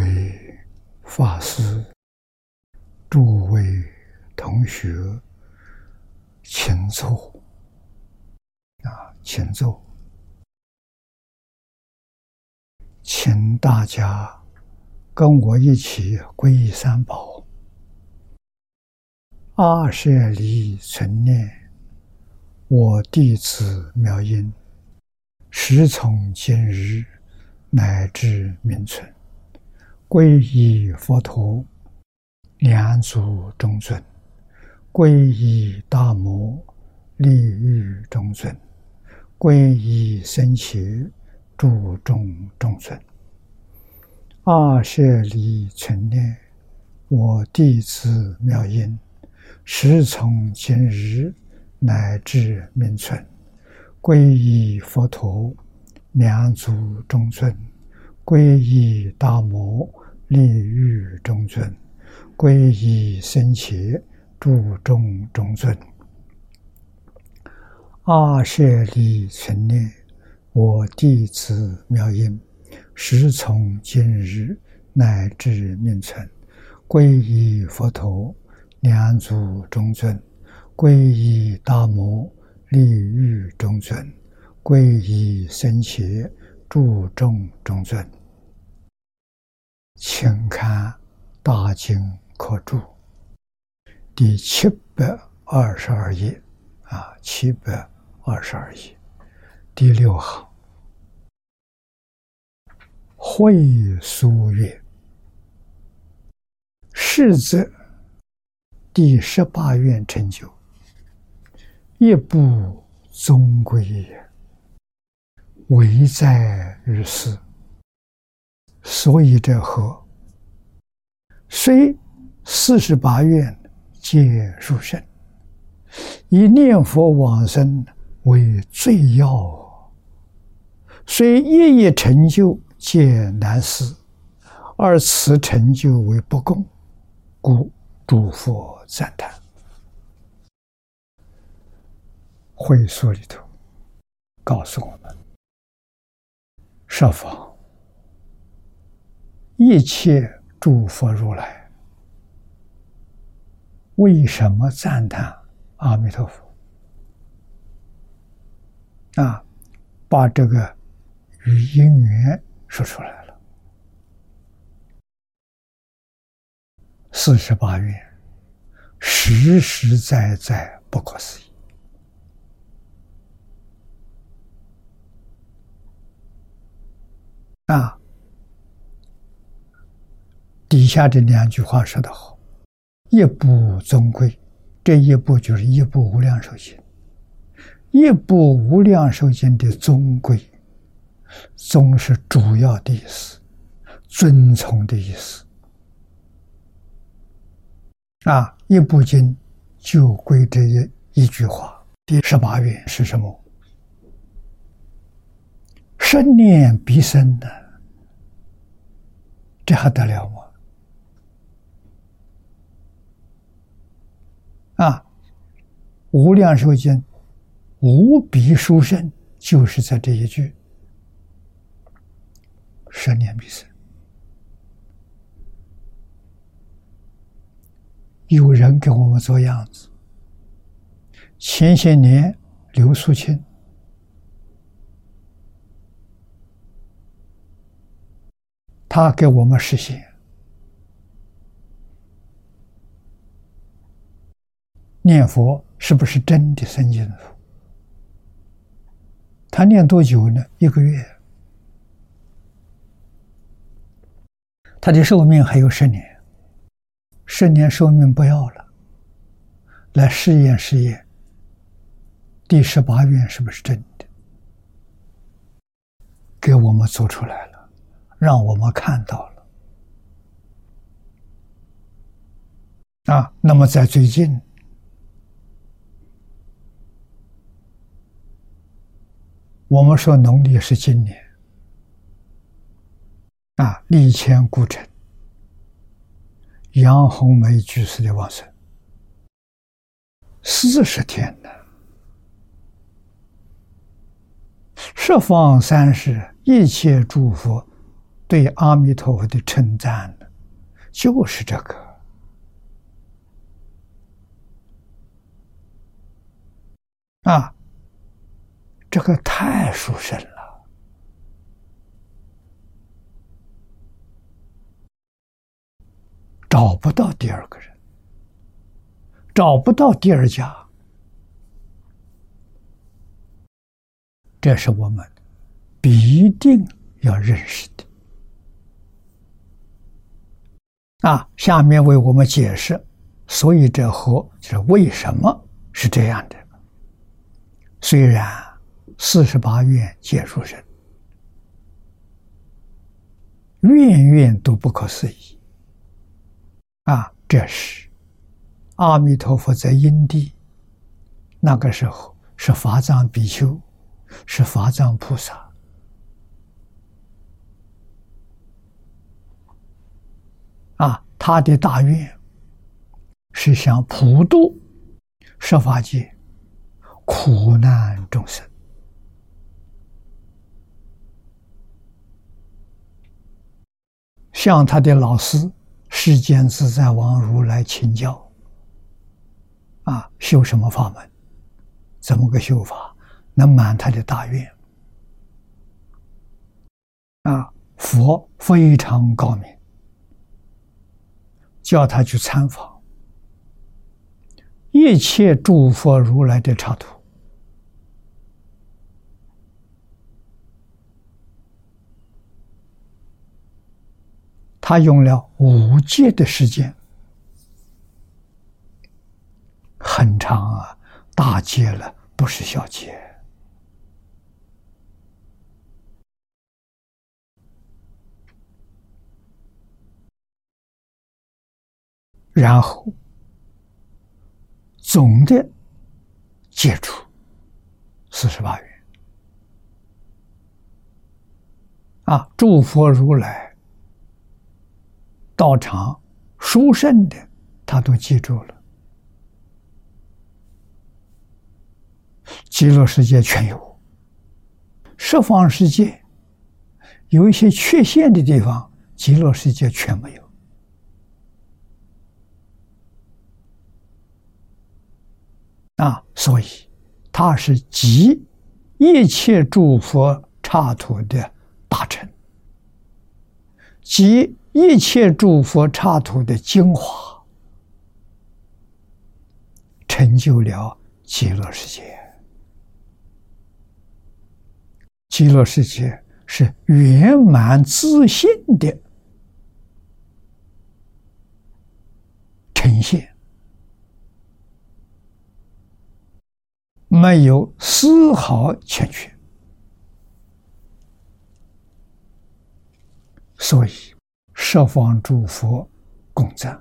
位法师、诸位同学，请坐。啊，请坐，请大家跟我一起皈依三宝，阿舍离存念，我弟子妙音，时从今日乃至明存。皈依佛陀，两足中尊；皈依大摩，利欲中尊；皈依僧伽，注重中尊。二舍离存念，我弟子妙音，时从今日乃至明存。皈依佛陀，两足中尊；皈依大摩。立欲中尊，皈依僧伽，注重中尊。阿舍利存念，我弟子妙音，时从今日乃至命存，皈依佛陀，两足中尊；皈依大摩，立欲中尊；皈依僧伽，注重中尊。请看《大经科注》第七百二十二页，啊，七百二十二页。第六行，会书曰：“是则第十八愿成就，一部宗归也，唯在于斯。”所以者何？虽四十八愿皆殊胜，以念佛往生为最要。虽一一成就皆难思，而此成就为不共，故诸佛赞叹。会所里头告诉我们：设法。一切诸佛如来，为什么赞叹阿弥陀佛？啊，把这个与因缘说出来了。四十八愿，实实在在不可思议。啊。底下这两句话说得好：“一部宗贵，这一部就是一部无量寿经。一部无量寿经的宗贵，宗是主要的意思，尊崇的意思。啊，一部经就归这一一句话。第十八愿是什么？生念必生的，这还得了吗？”啊，无量寿经无比殊胜，就是在这一句“十年必生”。有人给我们做样子。前些年，刘素清他给我们实现。念佛是不是真的生净土？他念多久呢？一个月。他的寿命还有十年，十年寿命不要了，来试验试验。第十八愿是不是真的？给我们做出来了，让我们看到了。啊，那么在最近。我们说农历是今年。啊，立谦故城杨红梅居士的往生，四十天呢。十方三世一切诸佛对阿弥陀佛的称赞呢，就是这个。啊，这个太殊胜了，找不到第二个人，找不到第二家，这是我们必定要认识的。啊，下面为我们解释，所以这和就是为什么是这样的。虽然四十八愿皆殊胜，愿愿都不可思议。啊，这是阿弥陀佛在因地那个时候是法藏比丘，是法藏菩萨。啊，他的大愿是想普度十法界苦难众生，向他的老师世间自在王如来请教。啊，修什么法门？怎么个修法能满他的大愿？啊，佛非常高明。叫他去参访一切诸佛如来的插图，他用了五届的时间，很长啊，大戒了，不是小戒。然后，总的接触四十八愿啊，诸佛如来道场殊胜的，他都记住了。极乐世界全有，十方世界有一些缺陷的地方，极乐世界全没有。啊，所以他是集一切诸佛刹土的大成，集一切诸佛刹土的精华，成就了极乐世界。极乐世界是圆满自信的呈现。没有丝毫欠缺，所以十方诸佛共赞。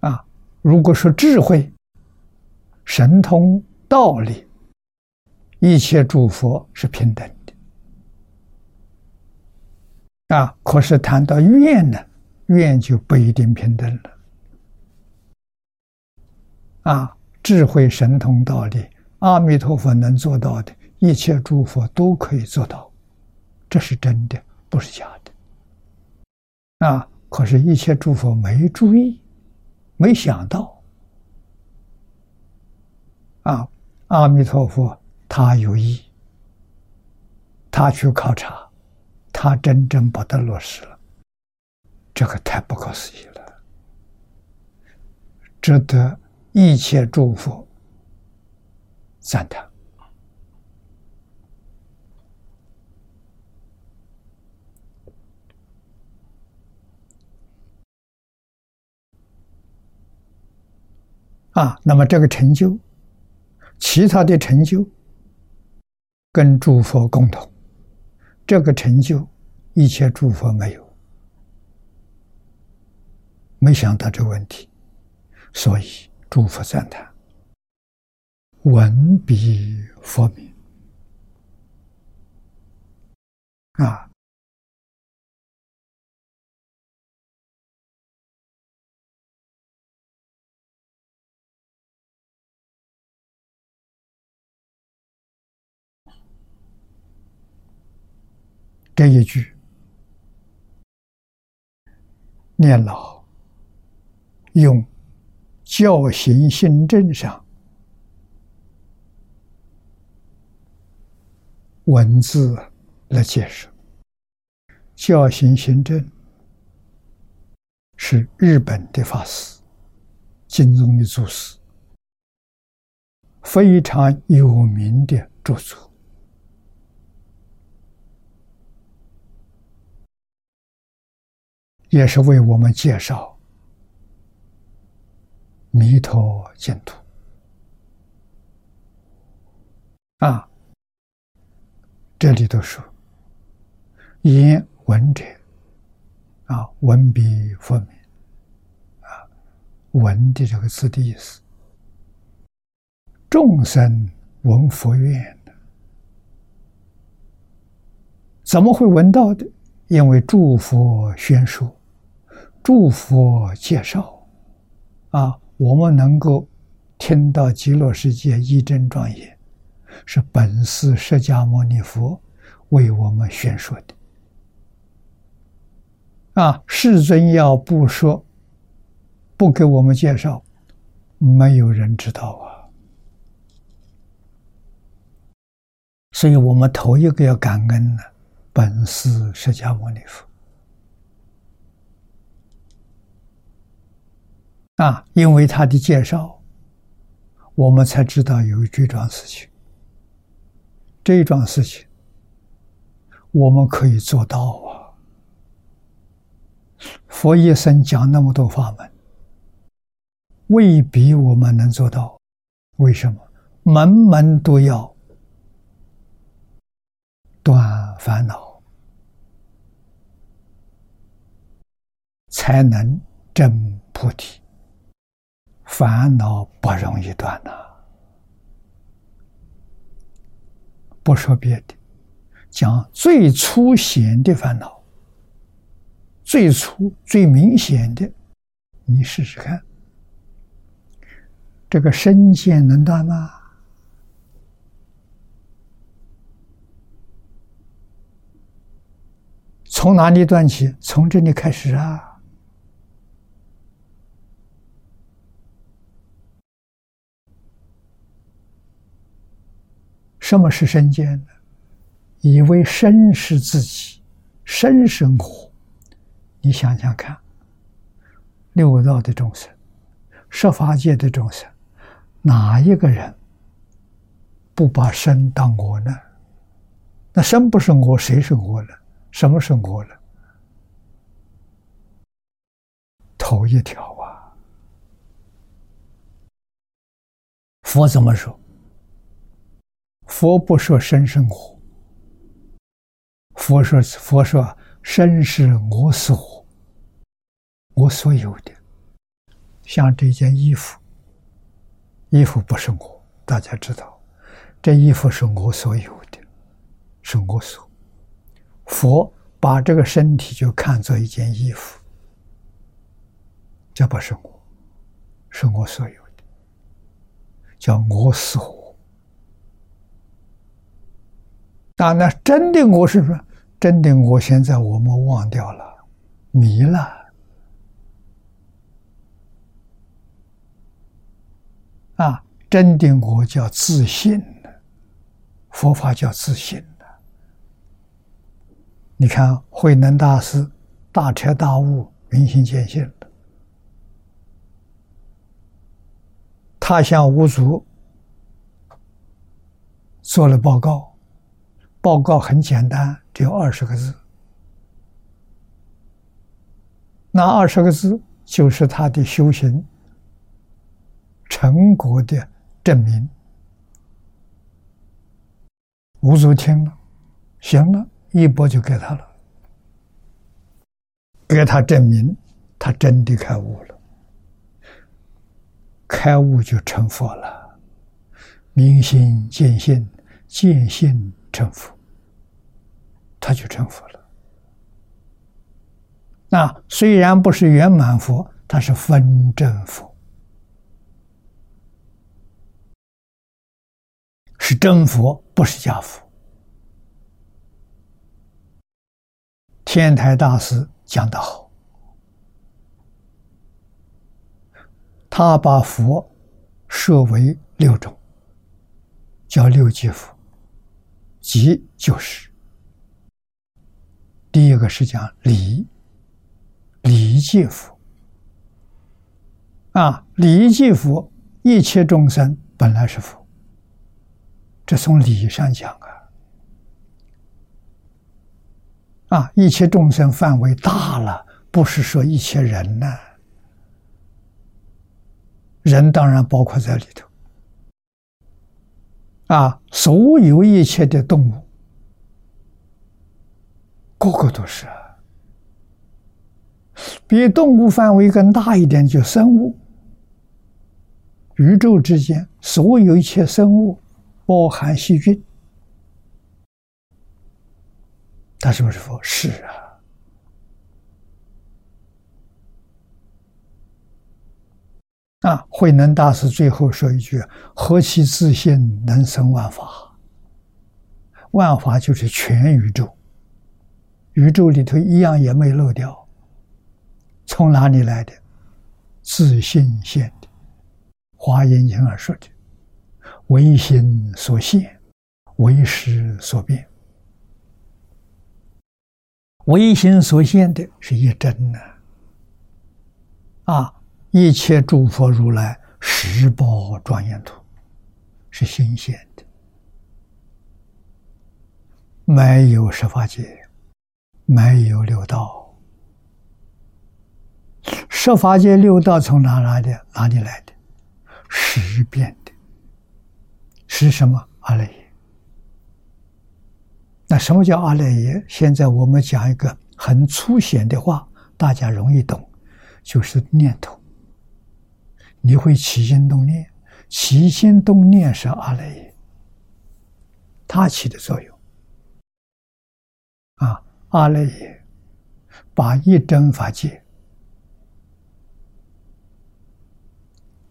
啊，如果说智慧、神通、道理，一切诸佛是平等的。啊，可是谈到愿呢，愿就不一定平等了。啊，智慧、神通、道理，阿弥陀佛能做到的，一切诸佛都可以做到，这是真的，不是假的。啊，可是，一切诸佛没注意，没想到。啊，阿弥陀佛他有意，他去考察，他真正把它落实了，这个太不可思议了，值得。一切诸佛赞叹啊！那么这个成就，其他的成就跟诸佛共同，这个成就一切诸佛没有，没想到这问题，所以。诸佛赞叹，闻彼佛名啊！这一句念老用教行行证上文字来解释。教行行证是日本的法师，金宗的祖师，非常有名的著作。也是为我们介绍弥陀净土啊！这里头说言闻者啊，闻彼佛名啊，闻的这个字的意思，众生闻佛愿的，怎么会闻到的？因为诸佛宣说。祝福介绍，啊，我们能够听到极乐世界一真庄严，是本师释迦牟尼佛为我们宣说的。啊，世尊要不说，不给我们介绍，没有人知道啊。所以我们头一个要感恩呢，本师释迦牟尼佛。啊，因为他的介绍，我们才知道有这桩事情。这桩事情，我们可以做到啊！佛一生讲那么多法门，未必我们能做到。为什么？门门都要断烦恼，才能证菩提。烦恼不容易断呐！不说别的，讲最粗显的烦恼，最粗、最明显的，你试试看，这个身见能断吗？从哪里断起？从这里开始啊！什么是身见呢？以为身是自己，身生活。你想想看，六道的众生，十法界的众生，哪一个人不把身当我呢？那身不是我，谁是我呢？什么是我呢？头一条啊！佛怎么说？佛不说生生活，佛说佛说生是我所我所有的，像这件衣服，衣服不是我，大家知道，这衣服是我所有的，是我所。佛把这个身体就看作一件衣服，这不是我，是我所有的，叫我所。啊，那真的我是说，真的我现在我们忘掉了，迷了。啊，真的我叫自信，佛法叫自信。你看慧能大师大彻大悟，明心见性，他向五祖做了报告。报告很简单，只有二十个字。那二十个字就是他的修行成果的证明。吴祖听了，行了，一波就给他了，给他证明，他真的开悟了。开悟就成佛了，明心见性，见性。成佛，他就成佛了。那虽然不是圆满佛，他是分正佛，是真佛，不是假佛。天台大师讲得好，他把佛设为六种，叫六界佛，即就是第一个是讲离离界佛啊，离界佛，一切众生本来是佛，这从理上讲啊。啊，一切众生范围大了，不是说一切人呢，人当然包括在里头。啊，所有一切的动物，个个都是。比动物范围更大一点，就生物。宇宙之间，所有一切生物，包含细菌。他是不是佛？是啊。啊，慧能大师最后说一句：“何其自信，能生万法。万法就是全宇宙，宇宙里头一样也没漏掉。从哪里来的？自信现的。华严经上说的：唯心所现，唯识所变。”唯心所现的是一真呢，啊！一切诸佛如来十宝庄严土是新鲜的，没有十法界，没有六道。十法界六道从哪来的？哪里来的？十变的，是什么？阿赖耶。那什么叫阿赖耶？现在我们讲一个很粗显的话，大家容易懂，就是念头。你会起心动念，起心动念是阿赖耶，它起的作用。啊，阿赖耶把一真法界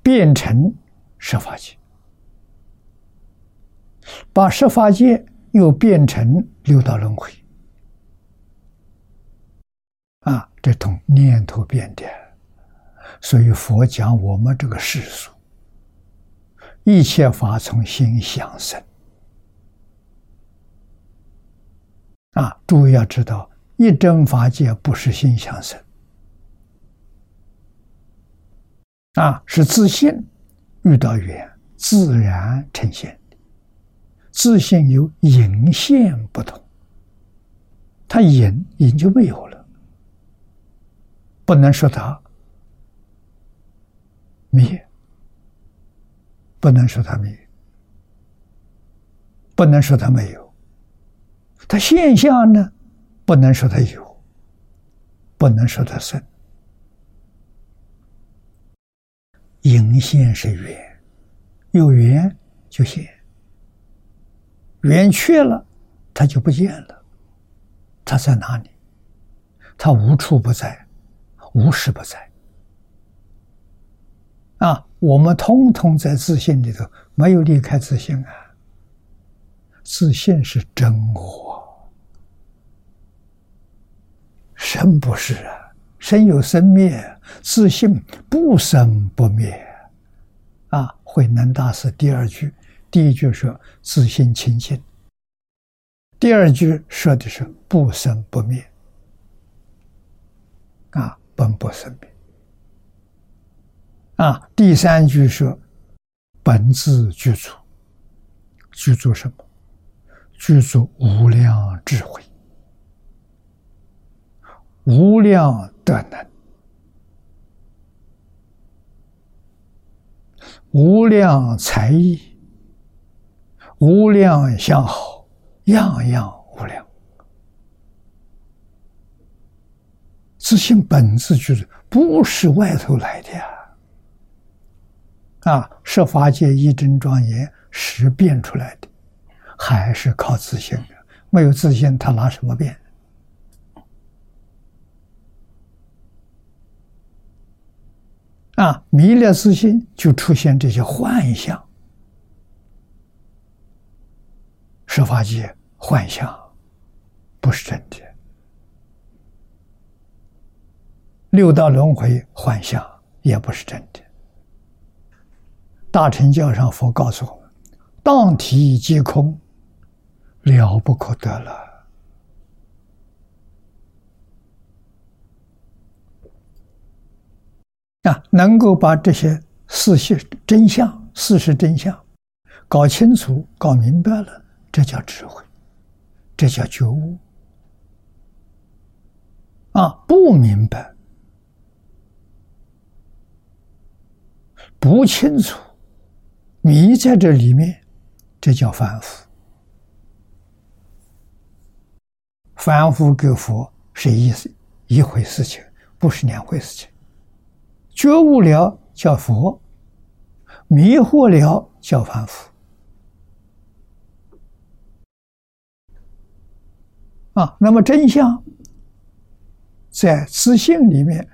变成十法界，把十法界。又变成六道轮回啊！这从念头变的，所以佛讲我们这个世俗，一切法从心想生啊！诸位要知道，一真法界不是心想生啊，是自信遇到缘自然呈现。自信有隐现不同，它隐隐就没有了，不能说它灭，不能说它灭，不能说它没有，它现象呢，不能说它有，不能说它生，影现是缘，有缘就现。圆缺了，它就不见了。它在哪里？它无处不在，无时不在。啊，我们通通在自信里头，没有离开自信啊。自信是真我，生不是啊，生有生灭，自信不生不灭。啊，慧能大师第二句。第一句说自信清净，第二句说的是不生不灭，啊，本不生灭，啊，第三句说本自具足，具足什么？具足无量智慧，无量德能，无量才艺。无量相好，样样无量。自信本质就是不是外头来的呀！啊设法界一真庄严是变出来的，还是靠自信的？没有自信，他拿什么变？啊，迷了自信，就出现这些幻象。设法界幻象，不是真的。六道轮回幻象，也不是真的。大乘教上佛告诉我们：“当体皆空，了不可得了。”啊，能够把这些事实真相、事实真相搞清楚、搞明白了，这叫智慧，这叫觉悟。啊，不明白、不清楚，迷在这里面，这叫凡夫。凡夫跟佛是一一回事情，不是两回事情。觉悟了叫佛，迷惑了叫凡夫。啊，那么真相在自信里面，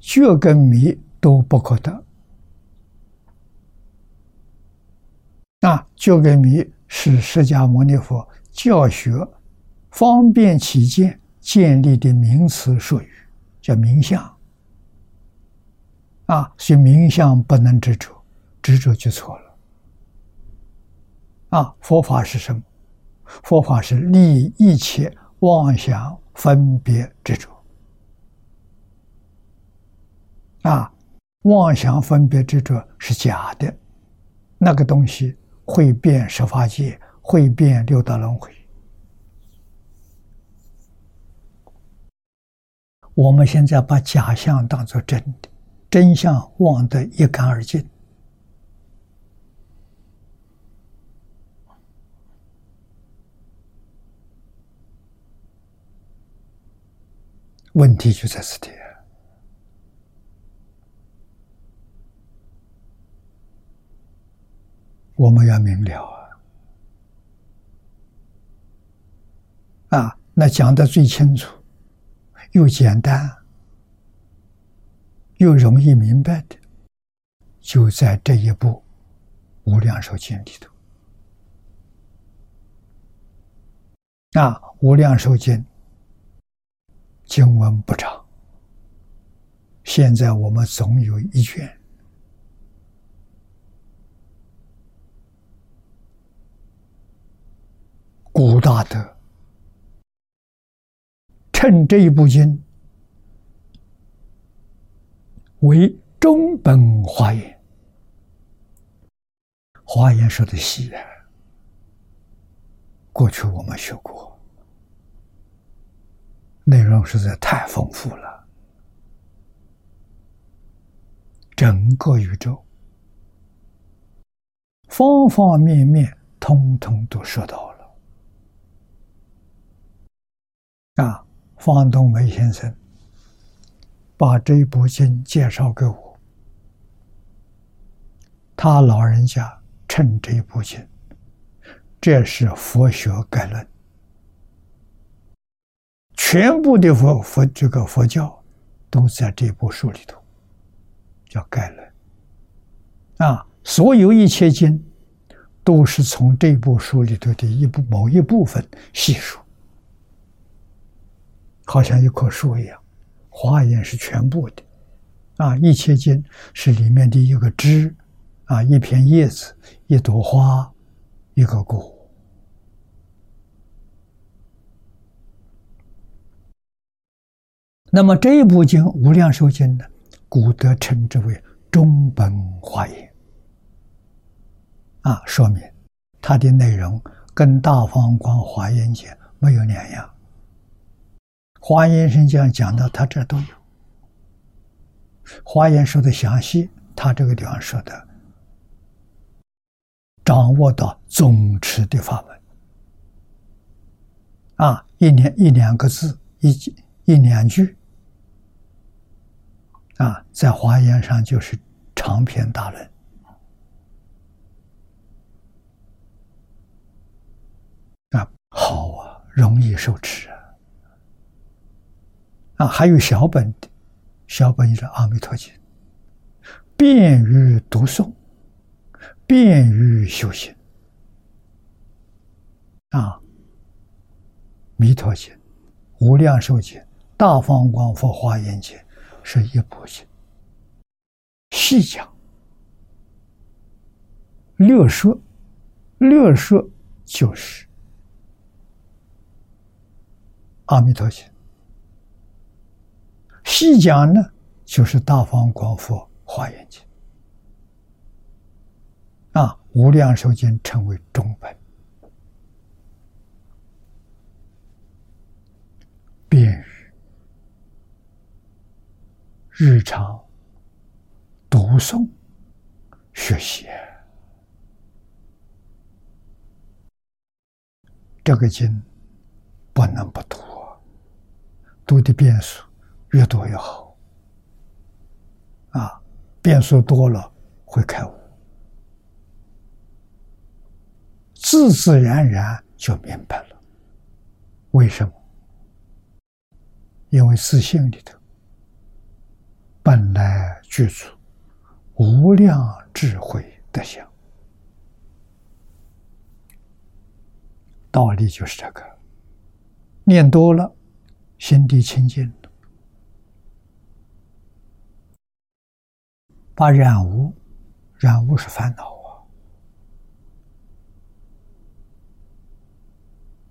觉跟迷都不可得。啊，觉跟迷是释迦牟尼佛教学方便起见建立的名词术语，叫名相。啊，所以名相不能执着，执着就错了。啊，佛法是什么？佛法是立一切妄想分别执着。啊，妄想分别执着是假的，那个东西会变十法界，会变六道轮回。我们现在把假象当做真的。真相忘得一干二净，问题就在此地。我们要明了啊！啊，那讲的最清楚，又简单。又容易明白的，就在这一部《无量寿经》里头。啊，《无量寿经》经文不长，现在我们总有一卷。古大德趁这一部经。为中本华严，华严说的细啊。过去我们学过，内容实在太丰富了，整个宇宙方方面面通通都说到了。啊，方东梅先生。把这部经介绍给我，他老人家称这部经，这是佛学概论，全部的佛佛这个佛教都在这部书里头，叫概论。啊，所有一切经都是从这部书里头的一部某一部分细数，好像一棵树一样。华严是全部的，啊，一切经是里面的一个枝，啊，一片叶子，一朵花，一个果。那么这一部经《无量寿经》呢，古德称之为中本华严，啊，说明它的内容跟《大方广华严经》没有两样。华严生讲讲到他这都有，华严说的详细，他这个地方说的，掌握到总持的法门，啊，一两一两个字，一一两句，啊，在华严上就是长篇大论，啊，好啊，容易受持啊。还有小本的，小本是《阿弥陀经》，便于读诵，便于修行。啊，《弥陀经》《无量寿经》《大方广佛华严经》，是一部经，细讲略说，略说就是阿弥陀经。细讲呢，就是大方广佛华严经。啊，无量寿经称为中本。便于日常读诵学习，这个经不能不读，读的遍数越多越好。啊，遍数多了会开悟，自自然然就明白了。为什么？因为自性里头本来具足无量智慧德相，道理就是这个。念多了，心地清净了，把染污，染污是烦恼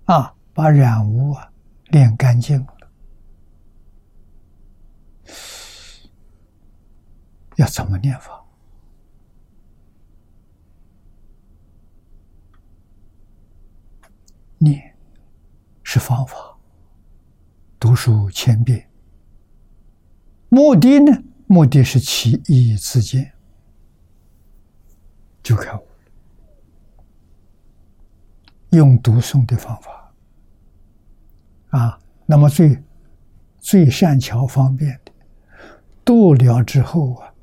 啊，啊，把染污啊练干净了。要怎么念法？念是方法，读书千遍。目的呢？目的是其意自见，就开悟。用读诵的方法啊，那么最最善巧方便的，度了之后啊。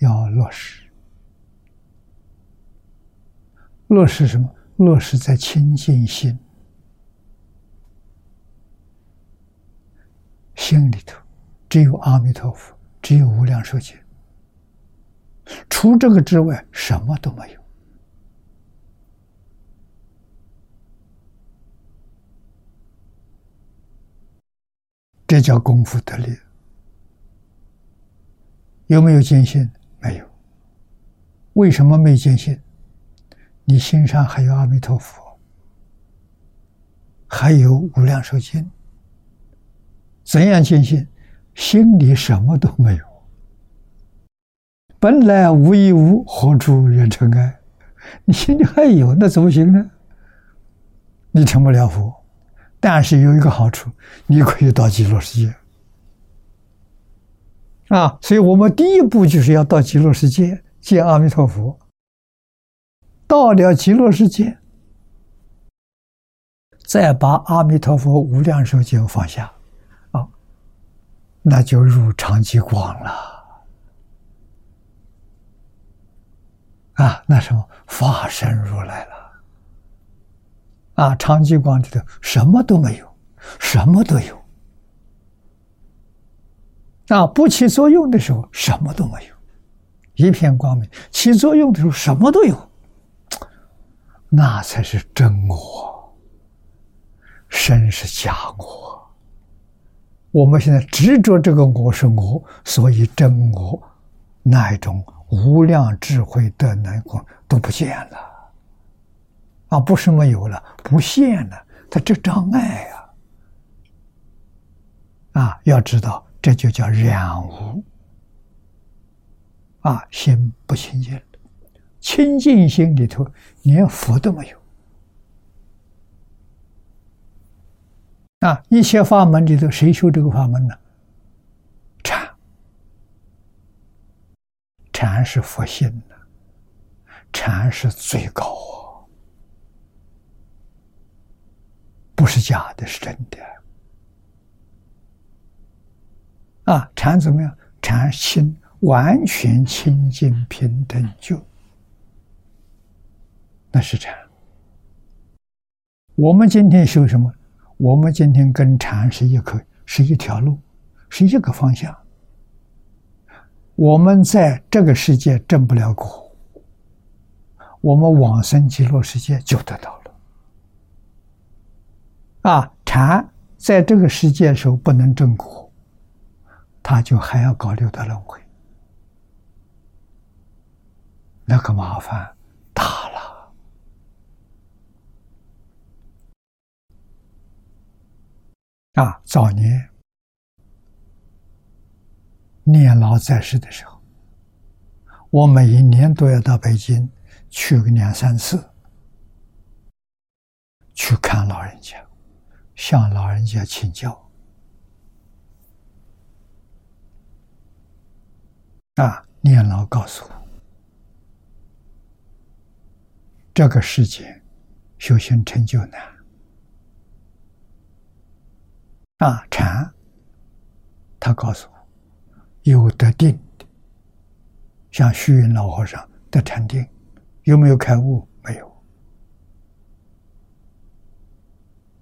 要落实，落实什么？落实在清净心，心里头只有阿弥陀佛，只有无量寿经，除这个之外，什么都没有。这叫功夫得力。有没有坚信？没有，为什么没坚信？你心上还有阿弥陀佛，还有无量寿经，怎样坚信？心里什么都没有，本来无一物，何处惹尘埃？你心里还有，那怎么行呢？你成不了佛，但是有一个好处，你可以到极乐世界。啊，所以我们第一步就是要到极乐世界见阿弥陀佛。到了极乐世界，再把阿弥陀佛无量寿经放下，那就入常寂光了。啊，那什么法身如来了。啊，常寂光里头什么都没有，什么都有。啊，不起作用的时候什么都没有，一片光明；起作用的时候什么都有，那才是真我。身是假我，我们现在执着这个我是我，所以真我那一种无量智慧的那个都不见了。啊，不是没有了，不现了，它这障碍呀！啊，要知道。这就叫染污啊！心不清净，清净心里头连佛都没有啊！一切法门里头，谁修这个法门呢？禅，禅是佛性的，禅是最高啊，不是假的，是真的。啊，禅怎么样？禅清，完全清净平等就，那是禅。我们今天修什么？我们今天跟禅是一颗，是一条路，是一个方向。我们在这个世界挣不了果，我们往生极乐世界就得到了。啊，禅在这个世界时候不能挣果。他就还要搞六道轮回，那个麻烦大了啊！早年念老在世的时候，我每一年都要到北京去个两三次，去看老人家，向老人家请教。啊！念老告诉我，这个世界修行成就难。啊，禅，他告诉我，有得定的，像虚云老和尚得禅定，有没有开悟？没有，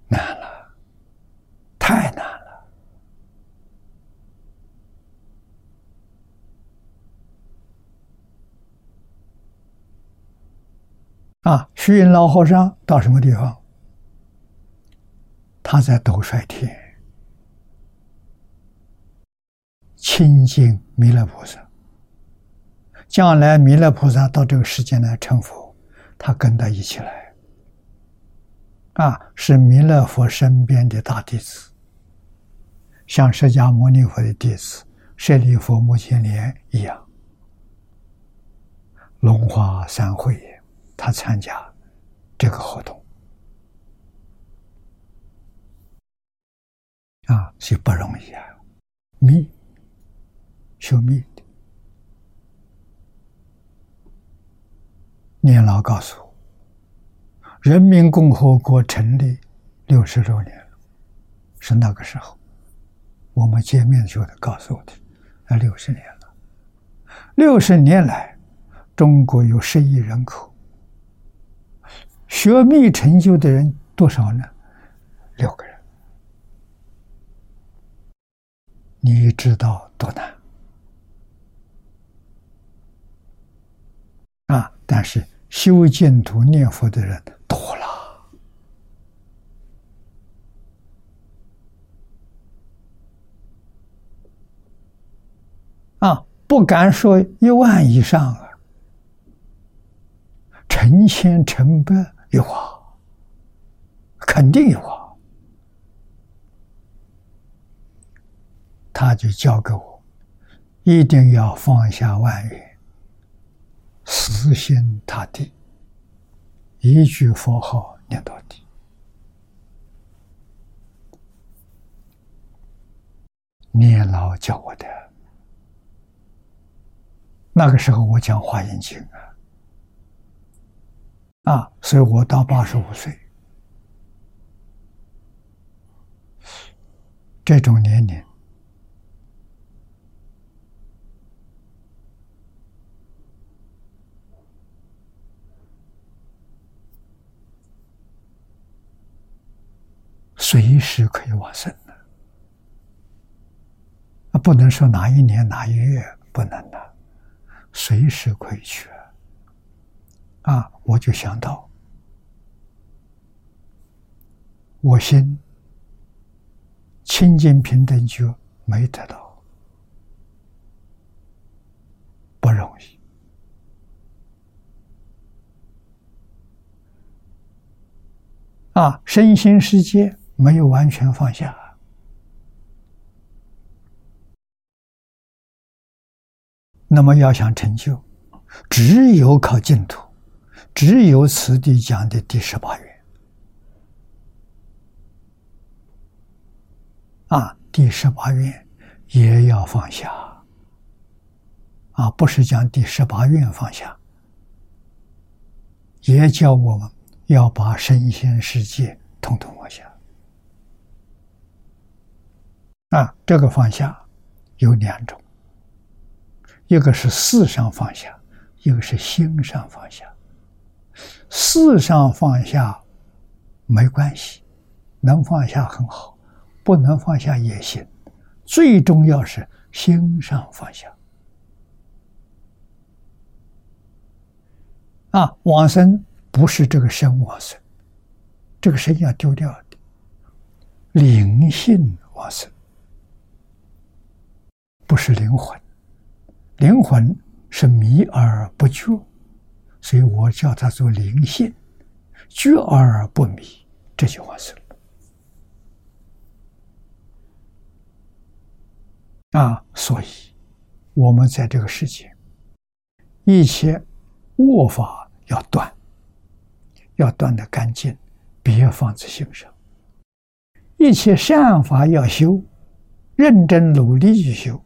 难了，太难了。啊，虚云老和尚到什么地方？他在斗率天亲近弥勒菩萨。将来弥勒菩萨到这个世间来成佛，他跟他一起来。啊，是弥勒佛身边的大弟子，像释迦牟尼佛的弟子舍利弗、目犍连一样，龙华三会。他参加这个活动啊，是不容易啊！密修密的，年老告诉我，人民共和国成立六十周年了，是那个时候我们见面的时候他告诉我的，啊，六十年了，六十年来，中国有十亿人口。学密成就的人多少呢？六个人，你知道多难啊！但是修净土念佛的人多了啊，不敢说一万以上啊，成千成百。有啊，肯定有啊。他就教给我，一定要放下万缘，死心塌地，一句佛号念到底。念老教我的，那个时候我讲华严经啊。啊，所以我到八十五岁这种年龄，随时可以往生的。啊，不能说哪一年哪一月不能的，随时可以去。啊，我就想到，我心清净平等觉没得到，不容易。啊，身心世界没有完全放下，那么要想成就，只有靠净土。只有此地讲的第十八愿。啊，第十八愿也要放下。啊，不是讲第十八愿放下，也叫我们要把身心世界统统放下。啊。这个放下有两种，一个是事上放下，一个是心上放下。事上放下没关系，能放下很好，不能放下也行。最重要是心上放下。啊，往生不是这个身往生，这个身要丢掉的，灵性往生。不是灵魂，灵魂是迷而不觉，所以我叫它做灵性，觉而不迷。这句话是啊，所以我们在这个世界，一切恶法要断，要断的干净，别放在心上；一切善法要修。认真努力去修，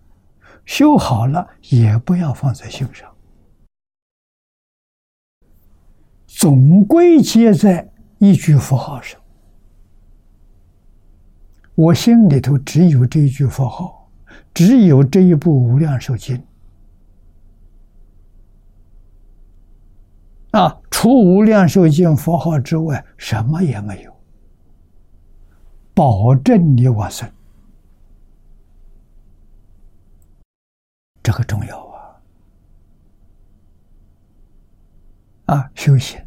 修好了也不要放在心上，总归结在一句佛号上。我心里头只有这一句佛号，只有这一部《无量寿经》啊，除《无量寿经》佛号之外，什么也没有，保证你往生。这个重要啊！啊，修行，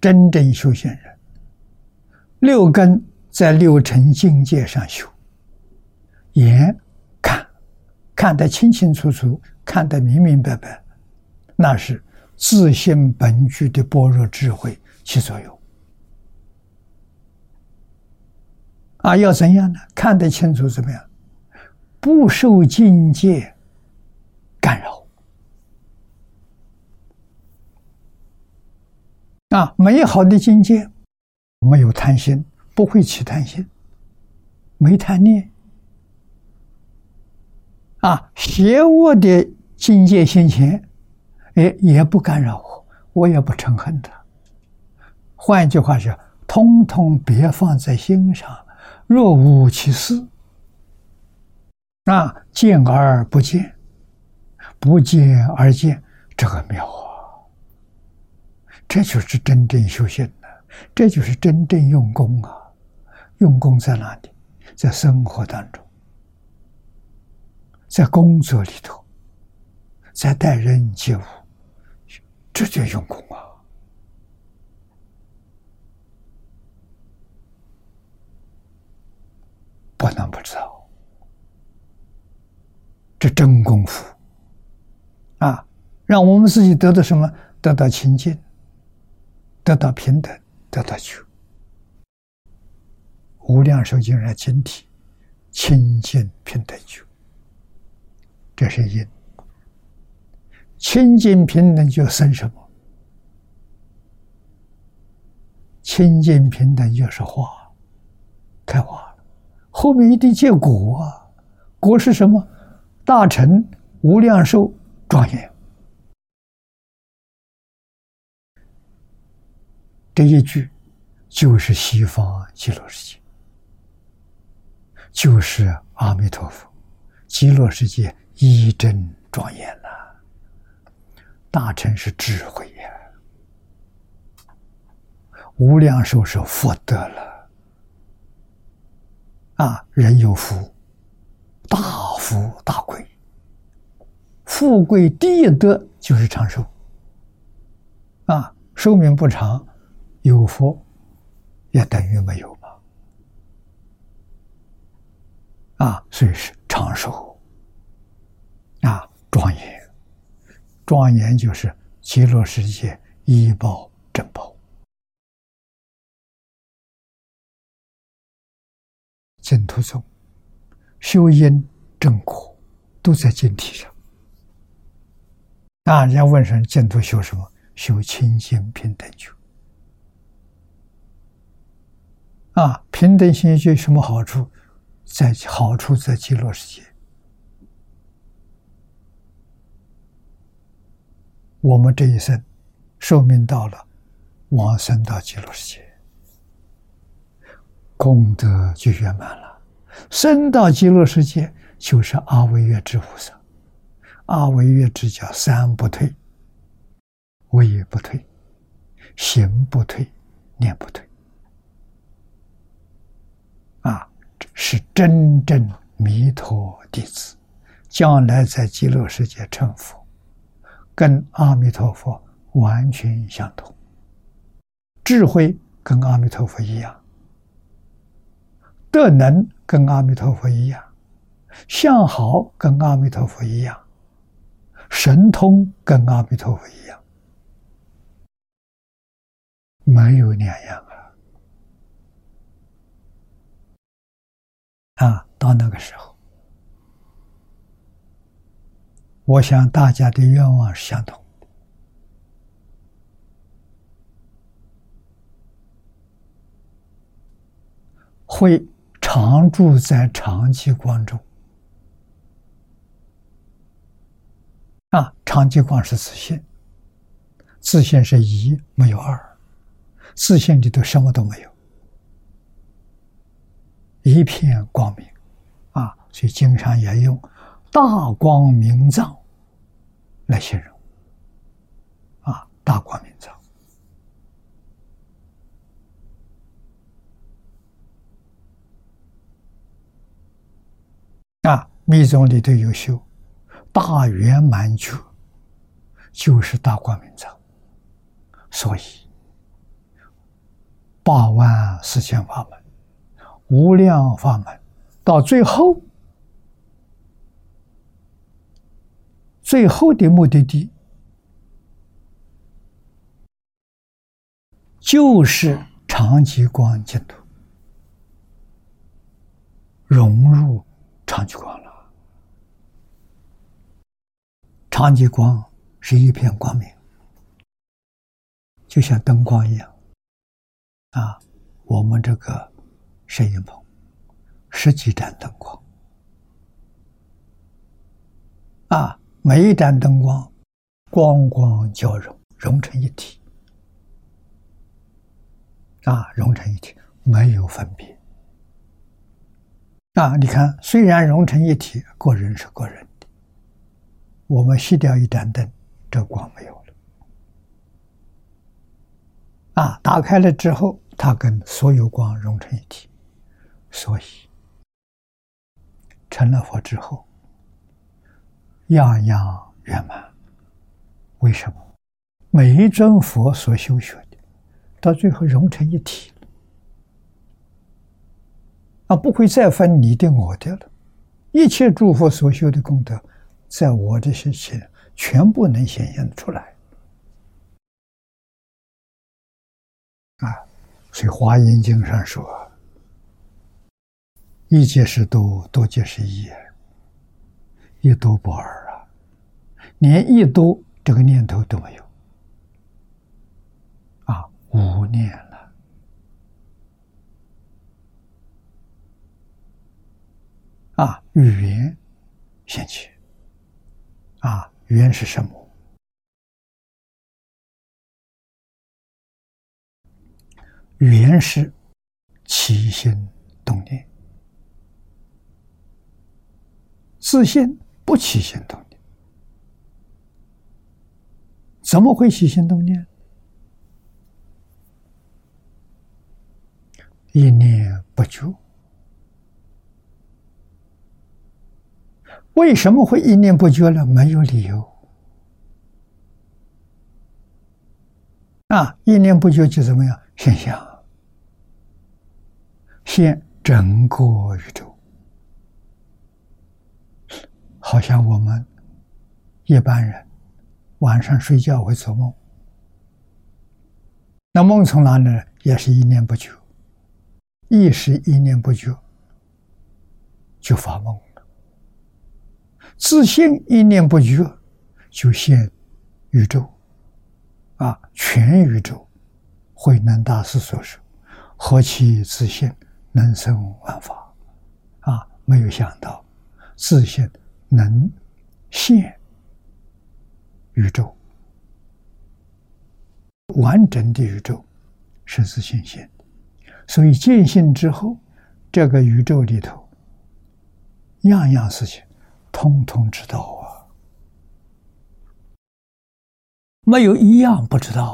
真正修行人，六根在六尘境界上修，眼看看得清清楚楚，看得明明白白，那是自性本具的般若智慧起作用。啊，要怎样呢？看得清楚怎么样？不受境界干扰啊！美好的境界没有贪心，不会起贪心，没贪念啊！邪恶的境界现前，哎，也不干扰我，我也不嗔恨他。换一句话说，通通别放在心上，若无其事。啊，见而不见，不见而见，这个妙啊！这就是真正修行的，这就是真正用功啊！用功在哪里？在生活当中，在工作里头，在待人接物，这叫用功啊！不能不知道。这真功夫啊！让我们自己得到什么？得到清净，得到平等，得到觉。无量寿经上经体，清净平等觉，这是因。清净平等就生什么？清净平等就是花，开花了，后面一定结果啊！果是什么？大成无量寿庄严，这一句就是西方极乐世界，就是阿弥陀佛极乐世界一真庄严了。大成是智慧呀，无量寿是福德了，啊，人有福。大富大贵，富贵第一德就是长寿。啊，寿命不长，有福也等于没有嘛。啊，所以是长寿。啊，庄严，庄严就是极乐世界一报正报，净土宗。修因正果都在经体上。啊，人家问说净土修什么？修清净平等觉。啊，平等心觉什么好处？在好处在极乐世界。我们这一生寿命到了，往生到极乐世界，功德就圆满了。升到极乐世界，就是阿惟越之菩萨。阿惟越之叫三不退：位不退，行不退，念不退。啊，是真正弥陀弟子，将来在极乐世界成佛，跟阿弥陀佛完全相同，智慧跟阿弥陀佛一样。德能跟阿弥陀佛一样，相好跟阿弥陀佛一样，神通跟阿弥陀佛一样，没有两样啊！啊，到那个时候，我想大家的愿望是相同。会常住在长期光中啊！长期光是自信，自信是一没有二，自信里头什么都没有，一片光明啊！所以经常也用大光明藏来形容啊，大光明藏。啊，密宗里头有修大圆满觉，就是大光明藏。所以八万四千法门、无量法门，到最后，最后的目的地就是长吉光净土，融入。长吉光了，长吉光是一片光明，就像灯光一样。啊，我们这个摄影棚十几盏灯光，啊，每一盏灯光光光交融，融成一体，啊，融成一体，没有分别。啊，你看，虽然融成一体，个人是个人。我们熄掉一盏灯，这光没有了。啊，打开了之后，它跟所有光融成一体，所以成了佛之后，样样圆满。为什么？每一尊佛所修学的，到最后融成一体。啊，不会再分你的我的了。一切诸佛所修的功德，在我这些前全部能显现出来。啊，所以《华严经》上说：“一即是多，多即是一，一多不二啊，连一多这个念头都没有。”啊，无念了。啊，语言现起。啊，语言是什么？语言是起心动念，自信不起心动念，怎么会起心动念？一念不觉。为什么会一念不觉呢？没有理由。啊，一念不觉就怎么样？现象，现整个宇宙，好像我们一般人晚上睡觉会做梦，那梦从哪里？也是一念不绝，意识一念不绝就发梦。自信一念不绝，就现宇宙，啊，全宇宙，慧能大师所说：“何其自信，能生万法。”啊，没有想到自信能现宇宙，完整的宇宙是自信现。所以见性之后，这个宇宙里头，样样事情。通通知道啊，没有一样不知道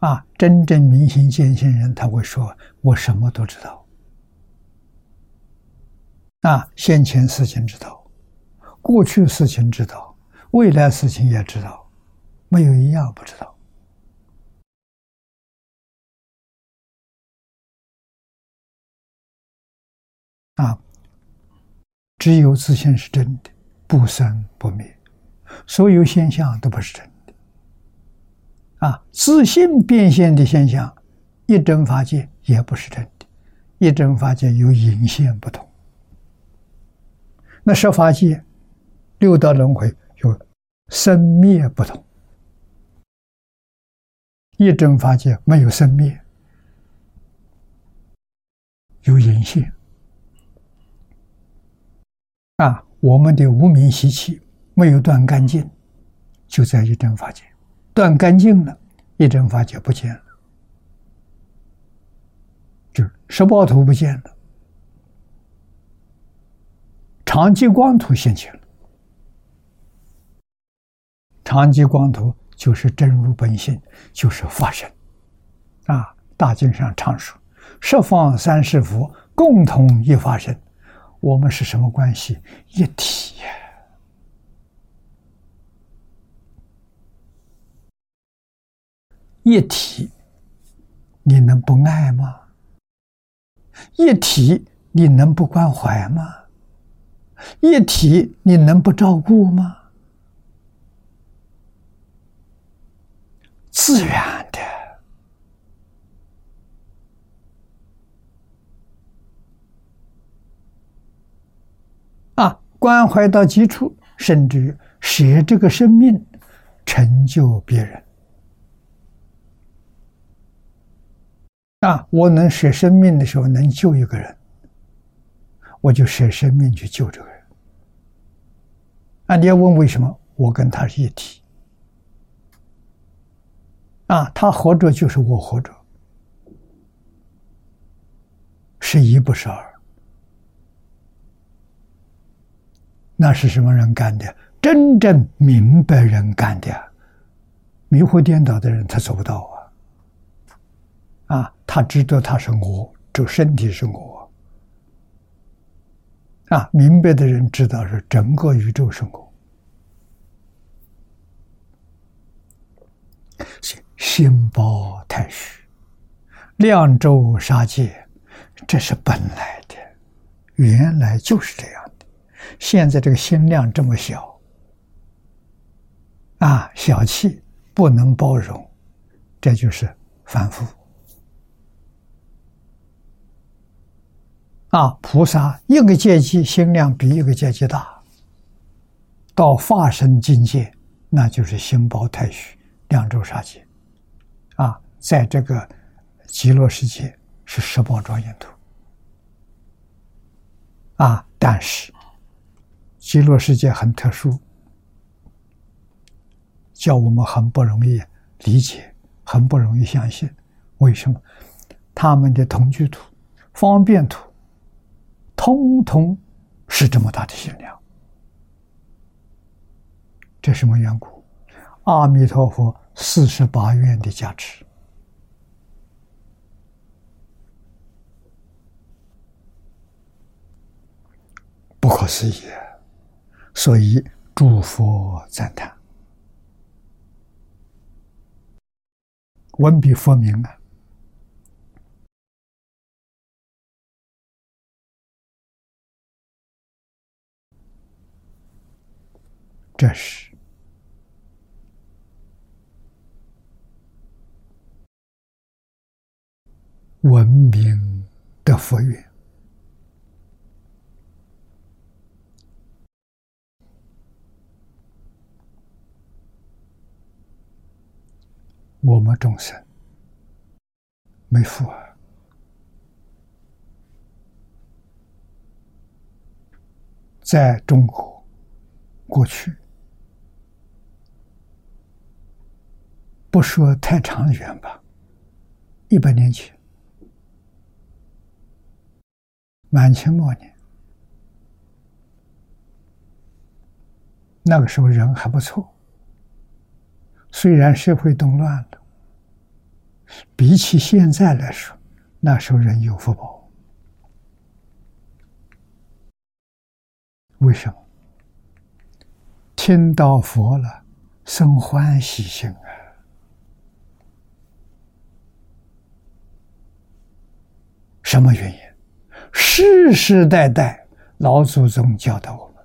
啊！啊，真正明心见性人，他会说：“我什么都知道。”啊，先前事情知道，过去事情知道，未来事情也知道，没有一样不知道。啊。只有自信是真的，不生不灭，所有现象都不是真的。啊，自信变现的现象，一真法界也不是真的，一真法界有隐现不同。那十法界、六道轮回有生灭不同，一真法界没有生灭，有隐现。啊，我们的无名习气没有断干净，就在一真法界；断干净了，一真法界不见了，就是十报图不见了，长吉光图现前了。长吉光图就是真如本性，就是法身。啊，大经上常说，十方三世佛共同一法身。我们是什么关系？一体呀！一体，你能不爱吗？一体，你能不关怀吗？一体，你能不照顾吗？自然的。关怀到极处，甚至于舍这个生命，成就别人。啊，我能舍生命的时候，能救一个人，我就舍生命去救这个人。啊，你要问为什么？我跟他是一体。啊，他活着就是我活着，是一不是二。那是什么人干的？真正明白人干的，迷惑颠倒的人他做不到啊！啊，他知道他是我，这身体是我。啊，明白的人知道是整个宇宙是我。心心包太虚，量周杀界，这是本来的，原来就是这样。现在这个心量这么小，啊，小气不能包容，这就是反复。啊，菩萨一个阶级心量比一个阶级大，到化身境界，那就是心包太虚，两周杀界。啊，在这个极乐世界是十宝庄严土。啊，但是。极乐世界很特殊，叫我们很不容易理解，很不容易相信。为什么？他们的同居土、方便土，通通是这么大的限量。这什么缘故？阿弥陀佛四十八愿的加持，不可思议。所以，诸佛赞叹，文笔佛名啊，这是。文明的佛缘。我们众生没福啊！在中国过去，不说太长远吧，一百年前，满清末年，那个时候人还不错。虽然社会动乱了，比起现在来说，那时候人有福报。为什么？听到佛了，生欢喜心啊！什么原因？世世代代老祖宗教导我们：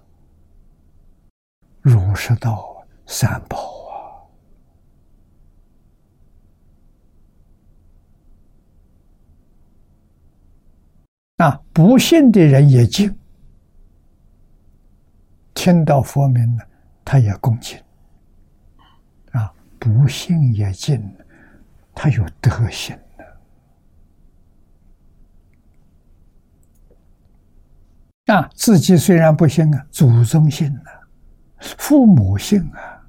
儒释道三宝啊！不信的人也敬，听到佛名了，他也恭敬。啊，不信也敬，他有德行。啊，自己虽然不信啊，祖宗信啊，父母信啊，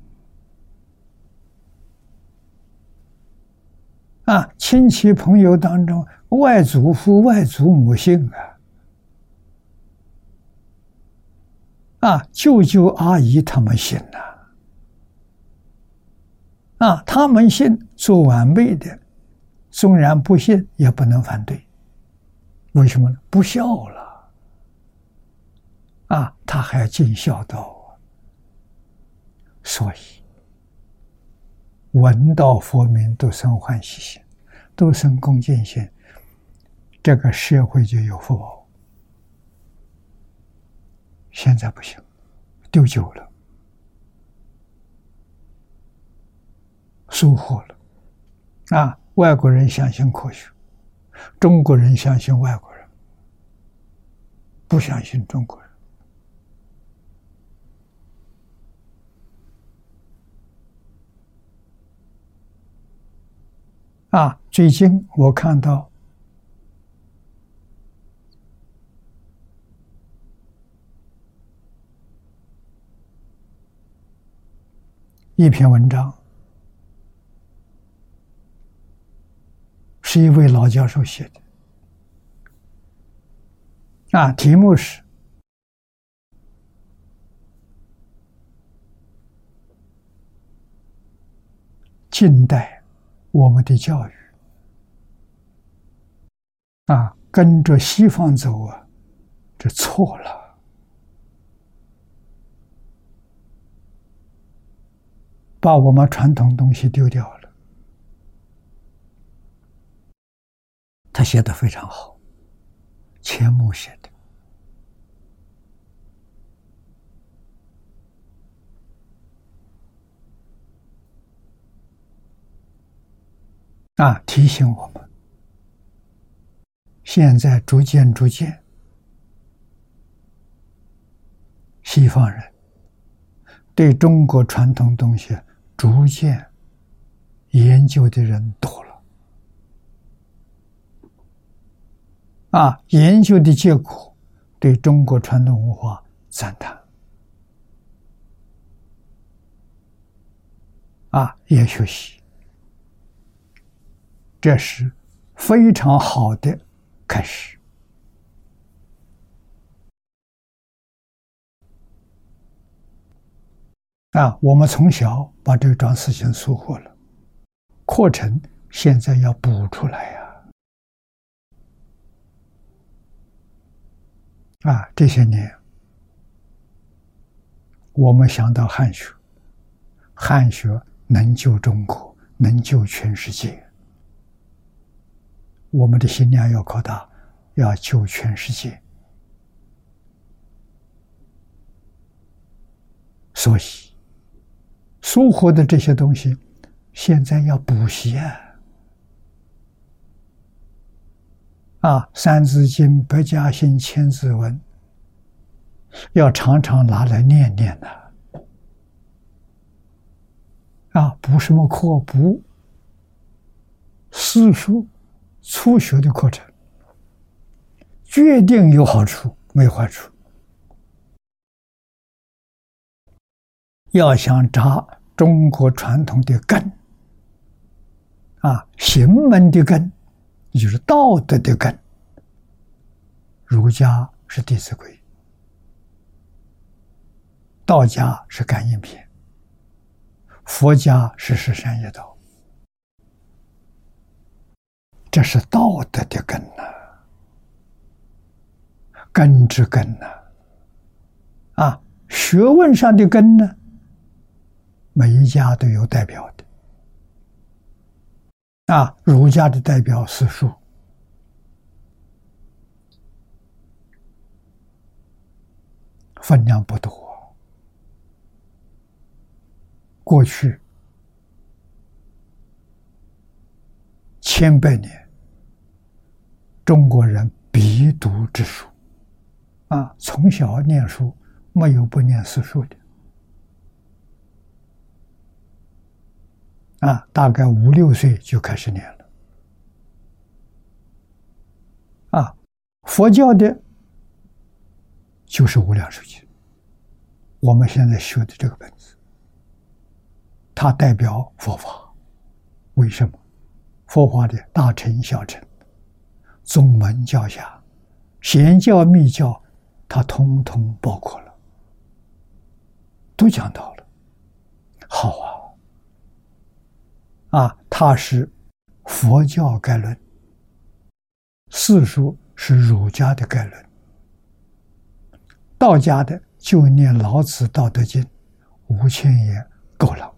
啊，亲戚朋友当中，外祖父、外祖母姓啊，啊，舅舅阿姨他们信呐，啊，他们信做晚辈的，纵然不信也不能反对，为什么呢？不孝了。啊，他还要尽孝道，所以闻到佛名都生欢喜心，都生恭敬心，这个社会就有福报。现在不行，丢久了，疏忽了。啊，外国人相信科学，中国人相信外国人，不相信中国人。啊！最近我看到一篇文章，是一位老教授写的。啊，题目是近代。我们的教育啊，跟着西方走啊，这错了，把我们传统东西丢掉了。他写的非常好，钱穆写的。啊！提醒我们，现在逐渐逐渐，西方人对中国传统东西逐渐研究的人多了。啊，研究的结果对中国传统文化赞叹，啊，也学习。这是非常好的开始啊！我们从小把这桩事情疏忽了，课程现在要补出来呀！啊，这些年我们想到汉学，汉学能救中国，能救全世界。我们的心量要扩大，要救全世界。所以，疏忽的这些东西，现在要补习啊！啊，《三字经》《百家姓》《千字文》，要常常拿来念念的。啊，补什么课？补四书。初学的课程，决定有好处，没坏处。要想扎中国传统的根，啊，行门的根，也就是道德的根。儒家是《弟子规》，道家是《感应篇》，佛家是《十善业道》。这是道德的根呐，根之根呐，啊，学问上的根呢，每一家都有代表的，啊，儒家的代表是书，分量不多。过去千百年，中国人必读之书，啊，从小念书，没有不念四书的，啊，大概五六岁就开始念了，啊，佛教的，就是《无量寿经》，我们现在学的这个本子。它代表佛法，为什么？佛法的大乘、小乘、宗门、教下、显教、密教，它通通包括了，都讲到了。好啊，啊，它是佛教概论，四书是儒家的概论，道家的就念老子《道德经》，五千言够了。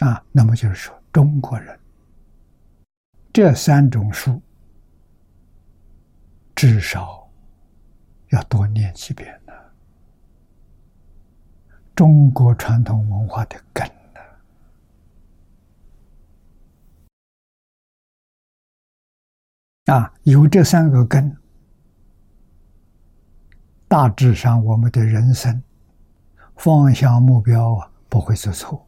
啊，那么就是说，中国人。这三种书至少要多念几遍呢。中国传统文化的根呢，啊，有这三个根，大致上我们的人生方向目标啊，不会走错。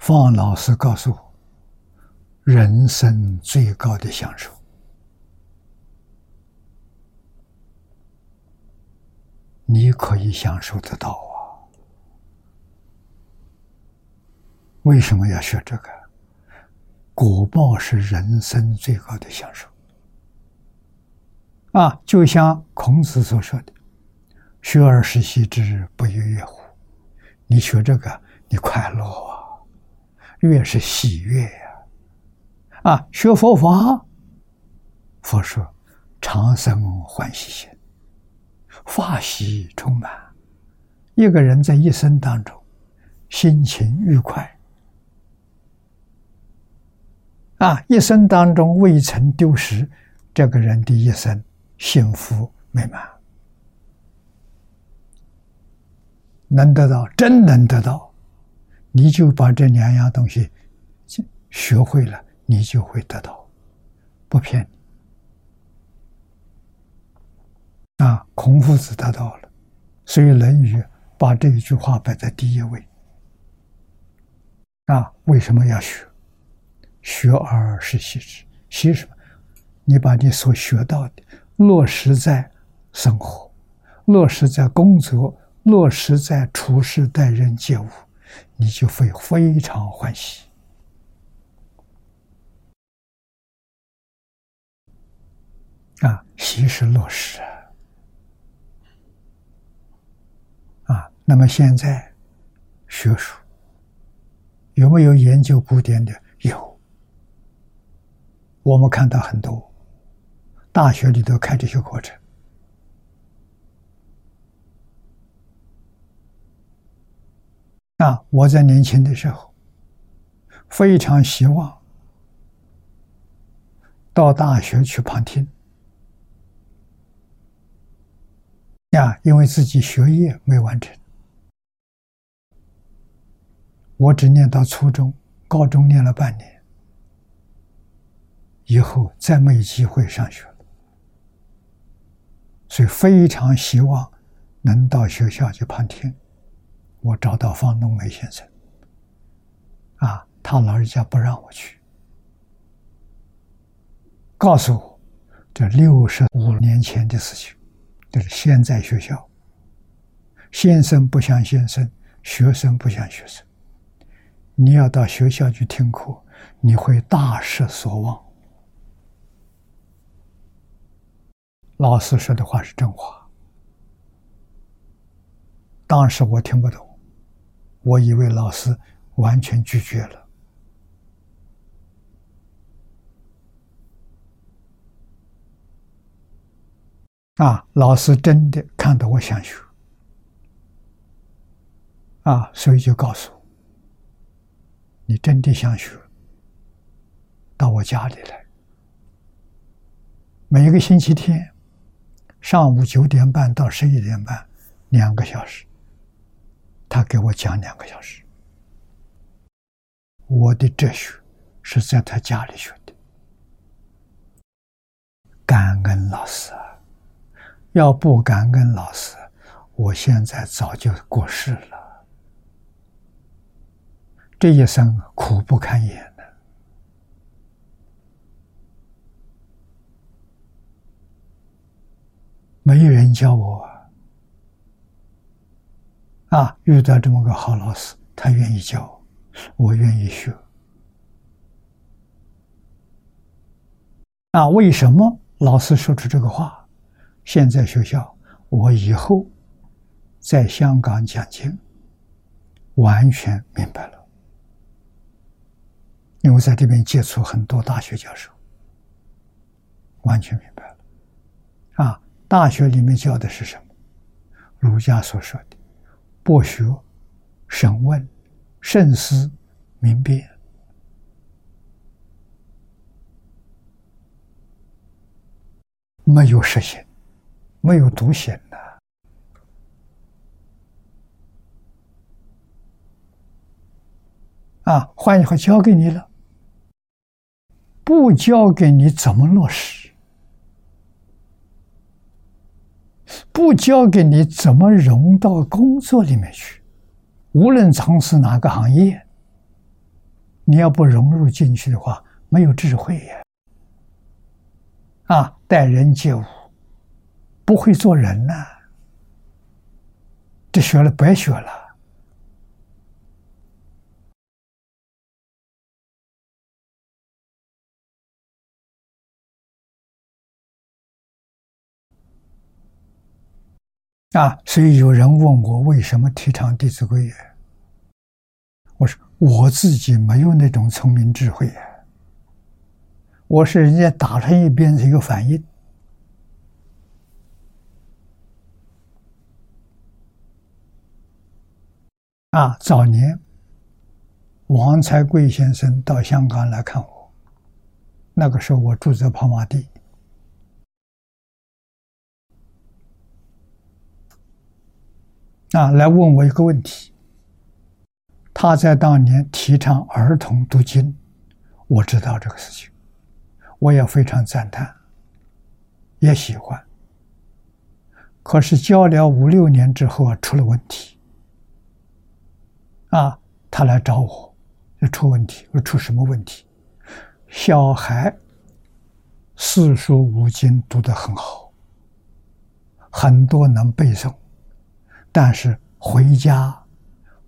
方老师告诉我，人生最高的享受，你可以享受得到啊！为什么要学这个？果报是人生最高的享受啊！就像孔子所说的：“学而时习之，不亦说乎？”你学这个，你快乐！越是喜悦呀，啊，学佛法，佛说长生欢喜心，法喜充满。一个人在一生当中，心情愉快，啊，一生当中未曾丢失，这个人的一生幸福美满，能得到，真能得到。你就把这两样东西学会了，你就会得到，不骗你。啊，孔夫子得到了，所以《论语》把这一句话摆在第一位。啊，为什么要学？学而时习之，习什么？你把你所学到的落实在生活，落实在工作，落实在处事待人接物。你就会非常欢喜啊！习是落实啊。那么现在学术有没有研究古典的？有，我们看到很多大学里头开这些课程。啊！我在年轻的时候，非常希望到大学去旁听。呀，因为自己学业没完成，我只念到初中，高中念了半年，以后再没机会上学了，所以非常希望能到学校去旁听。我找到方东梅先生，啊，他老人家不让我去，告诉我这六十五年前的事情，就是现在学校，先生不像先生，学生不像学生，你要到学校去听课，你会大失所望。老师说的话是真话，当时我听不懂。我以为老师完全拒绝了，啊，老师真的看到我想学，啊，所以就告诉我，你真的想学，到我家里来，每一个星期天上午九点半到十一点半，两个小时，他给我讲两个小时。我的哲学是在他家里学的，感恩老师啊！要不感恩老师，我现在早就过世了。这一生苦不堪言的，没有人教我啊！遇到这么个好老师，他愿意教。我愿意学啊！为什么老师说出这个话？现在学校，我以后在香港讲经，完全明白了。因为在这边接触很多大学教授，完全明白了。啊，大学里面教的是什么？儒家所说的“博学、审问”。慎思明辨，没有实行，没有独显的啊！换句话交给你了，不交给你怎么落实？不教给你怎么融到工作里面去？无论从事哪个行业，你要不融入进去的话，没有智慧呀！啊，待人接物不会做人呐，这学了白学了。啊，所以有人问我为什么提倡《弟子规》我说我自己没有那种聪明智慧，我是人家打成一边一个反应。啊，早年王才贵先生到香港来看我，那个时候我住在跑马地。啊，来问我一个问题。他在当年提倡儿童读经，我知道这个事情，我也非常赞叹，也喜欢。可是教了五六年之后啊出了问题，啊，他来找我，出问题。我出什么问题？小孩四书五经读得很好，很多能背诵。但是回家，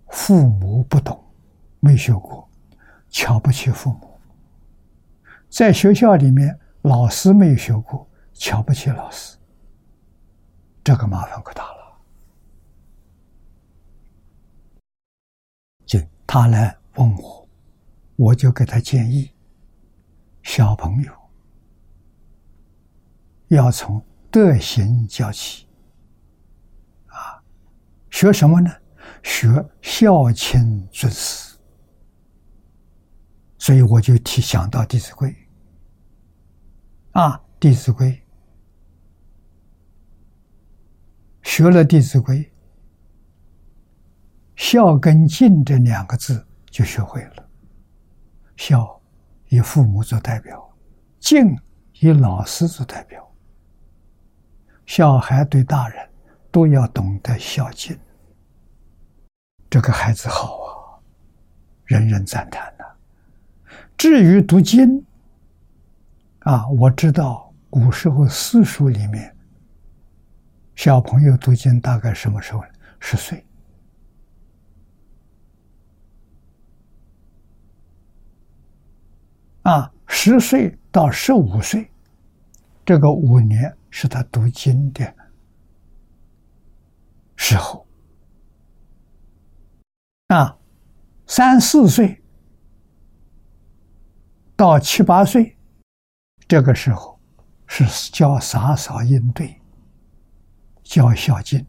父母不懂，没学过，瞧不起父母；在学校里面，老师没有学过，瞧不起老师。这个麻烦可大了。就他来问我，我就给他建议：小朋友要从德行教起。学什么呢？学孝亲尊师。所以我就提想到《弟子规》啊，《弟子规》学了《弟子规》，孝跟敬这两个字就学会了。孝以父母做代表，敬以老师做代表。小孩对大人。都要懂得孝敬，这个孩子好啊，人人赞叹呐。至于读经，啊，我知道古时候私塾里面，小朋友读经大概什么时候？十岁，啊，十岁到十五岁，这个五年是他读经的。时候啊，三四岁到七八岁，这个时候是教洒扫应对，教孝敬，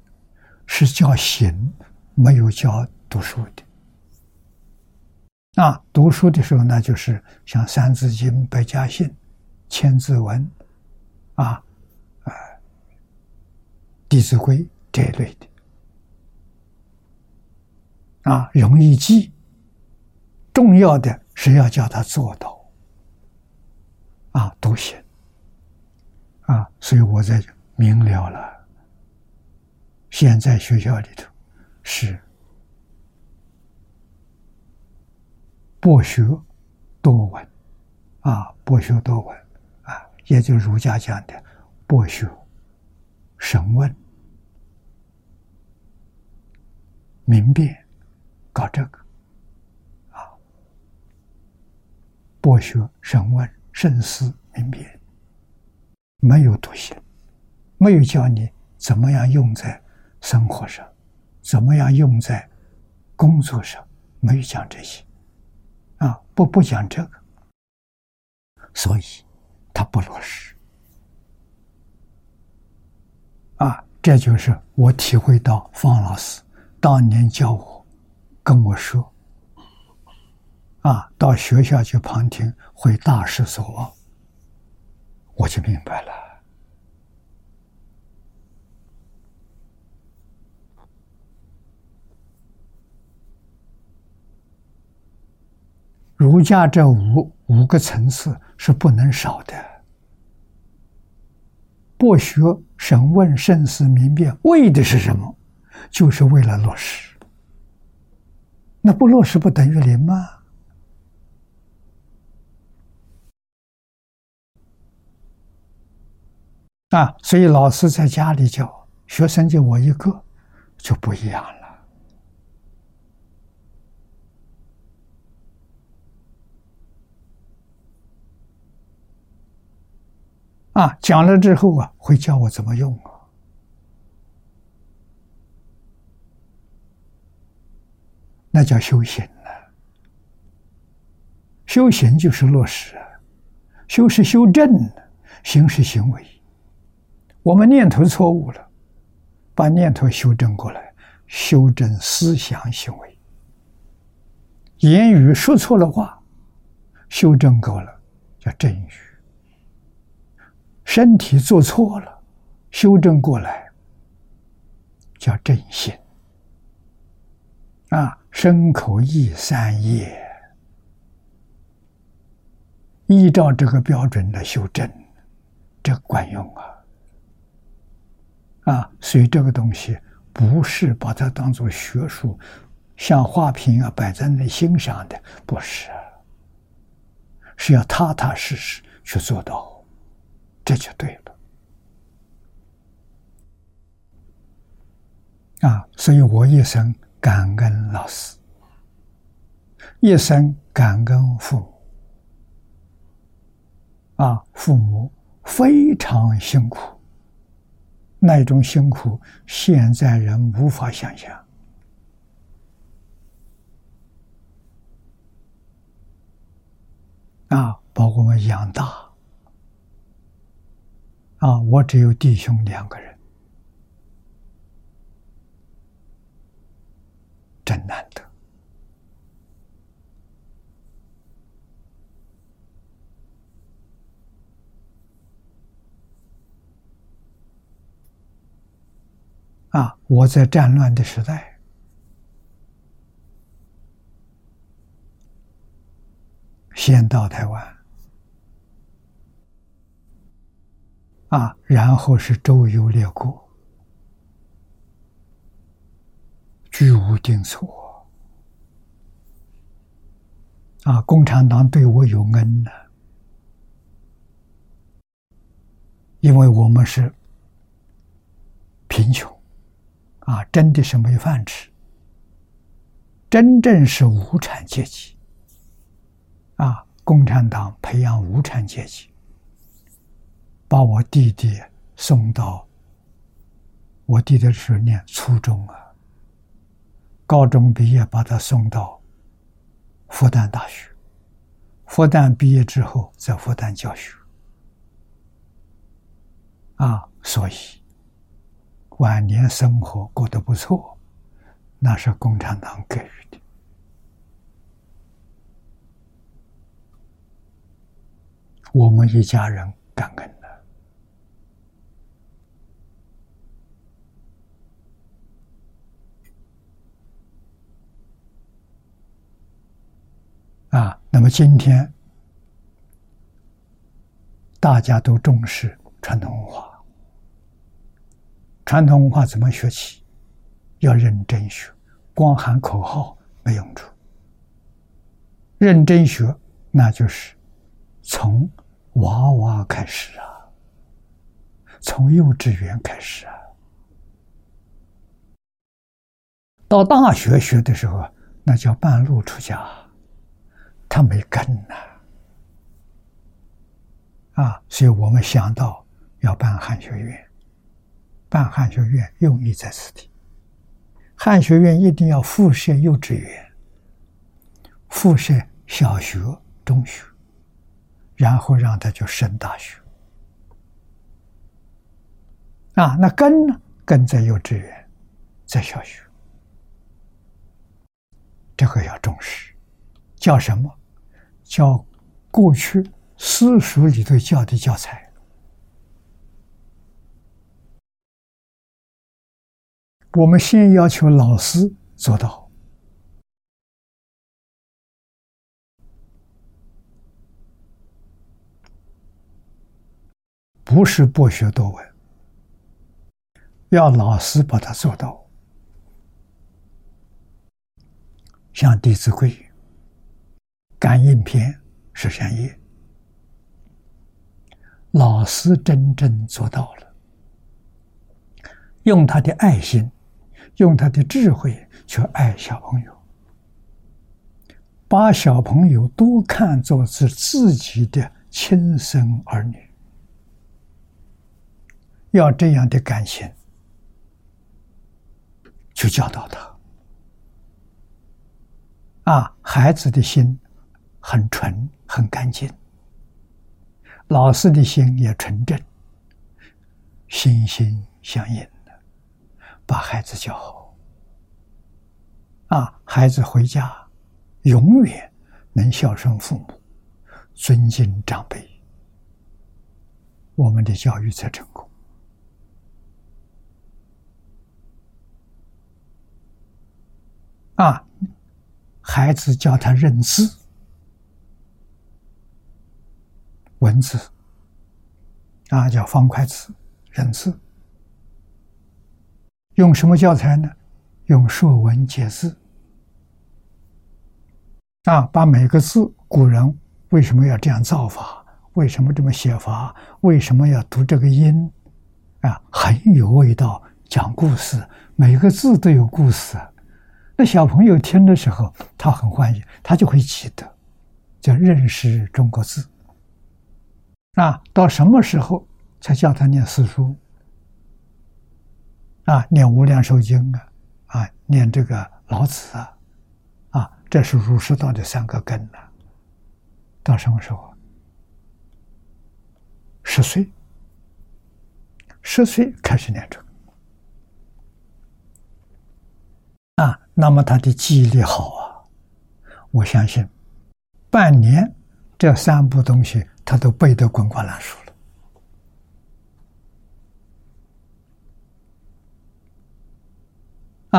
是教行，没有教读书的。啊，读书的时候那就是像《三字经》《百家姓》《千字文》啊，呃，《弟子规》这一类的，啊，容易记。重要的是要叫他做到，啊，读写，啊，所以我在明了了。现在学校里头是。博学多闻，啊，博学多闻，啊，也就儒家讲的博学、审问、明辨，搞这个，啊，博学、审问、慎思、明辨，没有读写，没有教你怎么样用在生活上，怎么样用在工作上，没有讲这些。啊，不不讲这个，所以他不落实。啊，这就是我体会到方老师当年教我跟我说，啊，到学校去旁听会大失所望，我就明白了。儒家这五五个层次是不能少的。博学、审问、慎思、明辨，为的是什么？就是为了落实。那不落实不等于零吗？啊，所以老师在家里教学生，就我一个，就不一样了。啊，讲了之后啊，会教我怎么用啊？那叫修行呢。修行就是落实，修是修正，行是行为。我们念头错误了，把念头修正过来，修正思想行为。言语说错了话，修正过了，叫正语。身体做错了，修正过来，叫正心。啊，身口意三业，依照这个标准来修正，这管用啊！啊，所以这个东西不是把它当做学术，像画屏啊摆在那欣赏的，不是，是要踏踏实实去做到。这就对了，啊！所以我一生感恩老师，一生感恩父母，啊，父母非常辛苦，那种辛苦现在人无法想象，啊，把我们养大。啊，我只有弟兄两个人，很难得。啊，我在战乱的时代，先到台湾。啊，然后是周游列国，居无定所。啊，共产党对我有恩呢，因为我们是贫穷，啊，真的是没饭吃，真正是无产阶级。啊，共产党培养无产阶级。把我弟弟送到，我弟弟是念初中啊，高中毕业把他送到复旦大学。复旦毕业之后在复旦教学。啊所以晚年生活过得不错那是共产党给予的。我们一家人感恩。啊！那么今天大家都重视传统文化，传统文化怎么学起？要认真学，光喊口号没用处。认真学，那就是从娃娃开始啊，从幼稚园开始啊，到大学学的时候，那叫半路出家，他没根呐，啊，所以我们想到要办汉学院，办汉学院用意在此地，汉学院一定要附设幼稚园，附设。小学、中学，然后让他去升大学。啊，那根呢？根在幼稚园，在小学，这个要重视。叫什么？叫过去私塾里头教的教材。我们先要求老师做到。不是博学多闻，要老师把它做到。像《弟子规》《感应篇》《十三页》，老师真正做到了，用他的爱心，用他的智慧去爱小朋友，把小朋友都看作是自己的亲生儿女。要这样的感情，去教导他。啊，孩子的心很纯很干净，老师的心也纯正，心心相印的，把孩子教好。啊，孩子回家永远能孝顺父母，尊敬长辈，我们的教育才成功。啊，孩子教他认字、文字，啊，叫方块字认字。用什么教材呢？用《说文解字》啊，把每个字，古人为什么要这样造法？为什么这么写法？为什么要读这个音？啊，很有味道，讲故事，每个字都有故事。那小朋友听的时候，他很欢喜，他就会记得，叫认识中国字。啊，到什么时候才叫他念四书？啊，念《无量寿经》啊，啊，念这个老子啊，啊，这是儒释道的三个根呢。到什么时候？十岁，十岁开始念这个。啊，那么他的记忆力好啊，我相信，半年这三部东西他都背得滚瓜烂熟了。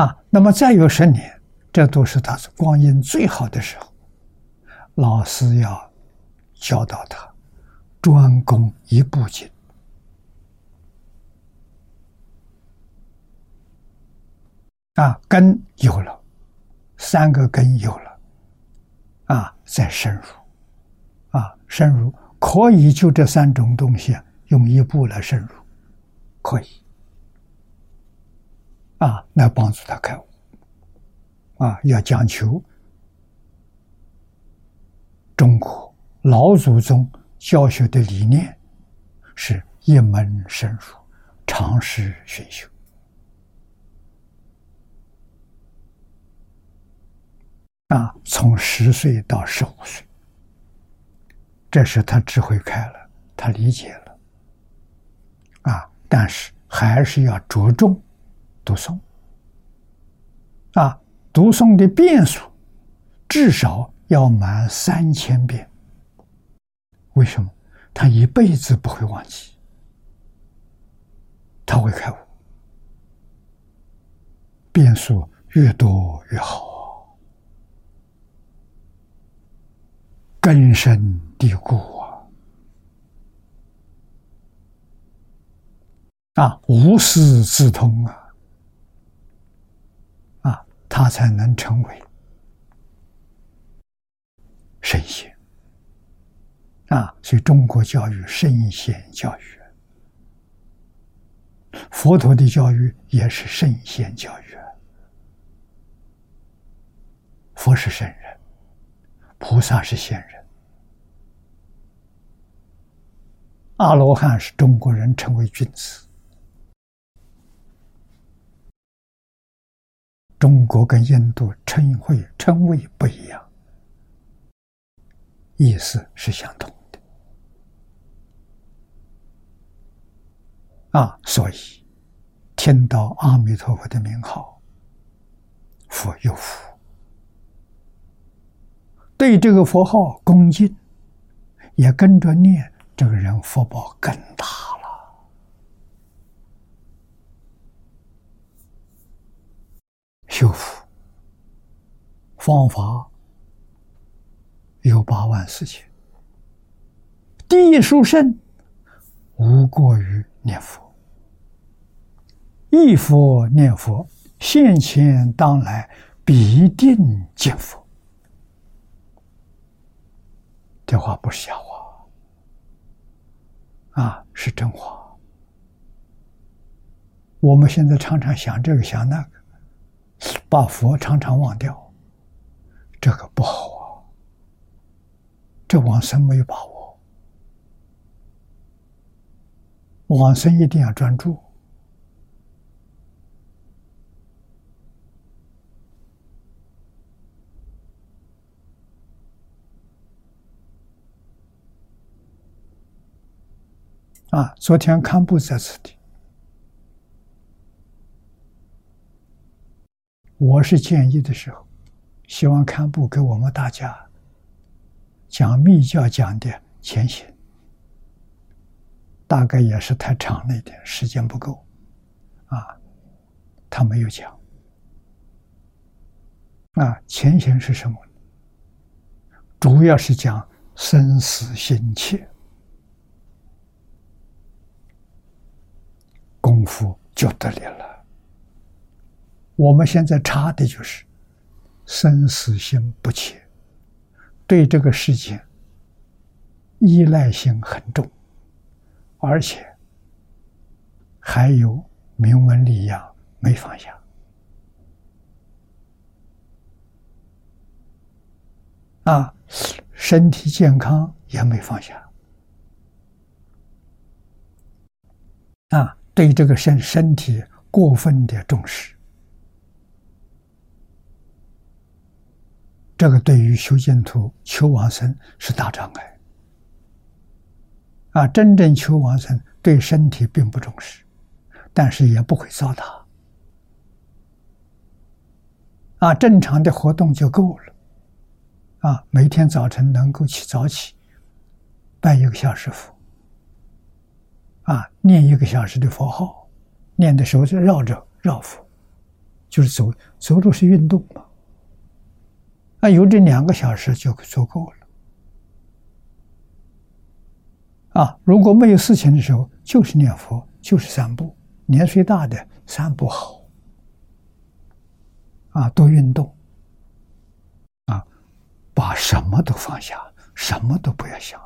啊，那么再有十年，这都是他光阴最好的时候，老师要教导他专攻一部经。啊，根有了，三个根有了，啊，再深入，啊，深入可以就这三种东西用一步来深入，可以，啊，来帮助他开悟，啊，要讲求中国老祖宗教学的理念，是一门深入，长时熏修。啊，从十岁到十五岁，这是他智慧开了，他理解了。啊，但是还是要着重读诵。啊，读诵的遍数至少要满三千遍。为什么？他一辈子不会忘记，他会开悟，变数越多越好，根深蒂固啊！啊，无师自通啊！啊，他才能成为神仙。啊，所以中国教育圣贤教育，佛陀的教育也是圣贤教育。佛是圣人，菩萨是仙人，阿罗汉是中国人称为君子。中国跟印度称谓称谓不一样，意思是相同的。啊，所以听到阿弥陀佛的名号，佛有福；对这个佛号恭敬，也跟着念，这个人福报更大了。修福方法有八万四千，第一殊胜无过于念佛。一佛念佛，现前当来必定见佛。这话不是瞎话，啊，是真话。我们现在常常想这个想那个，把佛常常忘掉，这个不好啊。这往生没有把握，往生一定要专注。啊！昨天堪布在此地，我是建议的时候，希望堪布给我们大家讲密教讲的前行，大概也是太长了一点，时间不够，啊，他没有讲。啊，前行是什么？主要是讲生死心切。功夫就得力了。我们现在差的就是生死心不切，对这个世界依赖性很重，而且还有名闻利养没放下啊，身体健康也没放下啊。对这个身身体过分的重视，这个对于修净土求往生是大障碍。啊，真正求往生对身体并不重视，但是也不会糟蹋。啊，正常的活动就够了。啊，每天早晨能够起早起，拜一个小时佛。啊，念一个小时的佛号，念的时候就绕着绕佛，就是走走路是运动嘛。啊，有这两个小时就足够了。啊，如果没有事情的时候，就是念佛，就是散步。年岁大的散步好，啊，多运动。啊，把什么都放下，什么都不要想。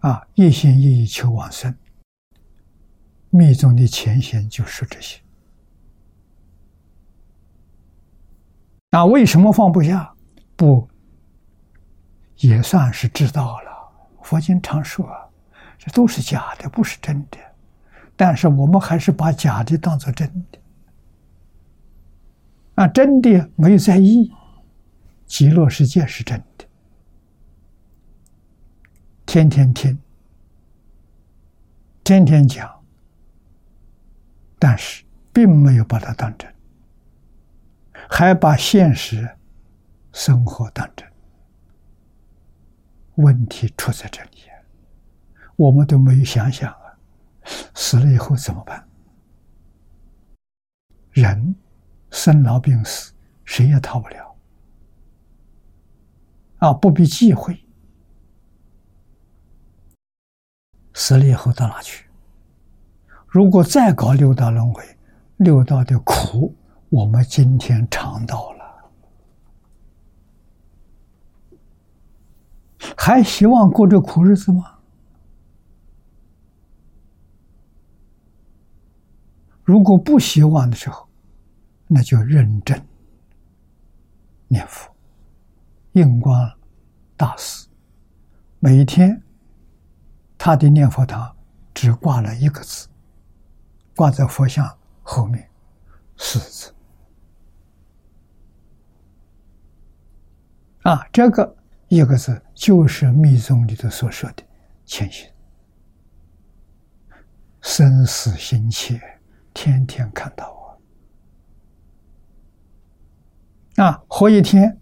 啊，一心一意求往生，密宗的前贤就说这些。那为什么放不下？不，也算是知道了。佛经常说，这都是假的，不是真的。但是我们还是把假的当做真的。啊，真的没有在意，极乐世界是真的。天天听，天天讲，但是并没有把它当真，还把现实生活当真。问题出在这里，我们都没有想想啊，死了以后怎么办？人生老病死，谁也逃不了啊！不必忌讳，死了以后到哪去？如果再搞六道轮回，六道的苦，我们今天尝到了，还希望过这苦日子吗？如果不希望的时候，那就认真念佛。印光大师每天他的念佛堂只挂了一个字，挂在佛像后面四字。啊，这个一个字就是密宗里头所说的谦虚，生死心切。天天看到我，啊，活一天，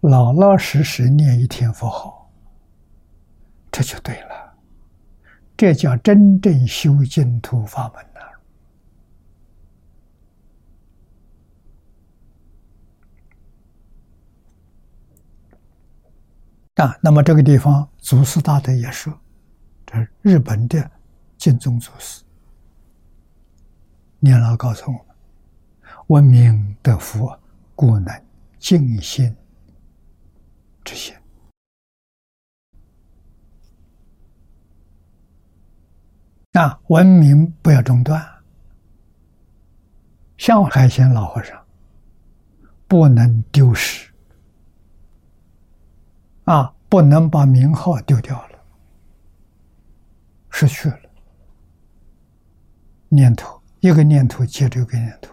老老实实念一天佛号，这就对了，这叫真正修净土法门呐！啊，那么这个地方祖师大德也说，这日本的净宗祖师。念老告诉我们：“闻名得福，故能尽心之心。啊，文明不要中断。像海鲜老和尚，不能丢失。啊，不能把名号丢掉了，失去了念头。”一个念头接着一个念头，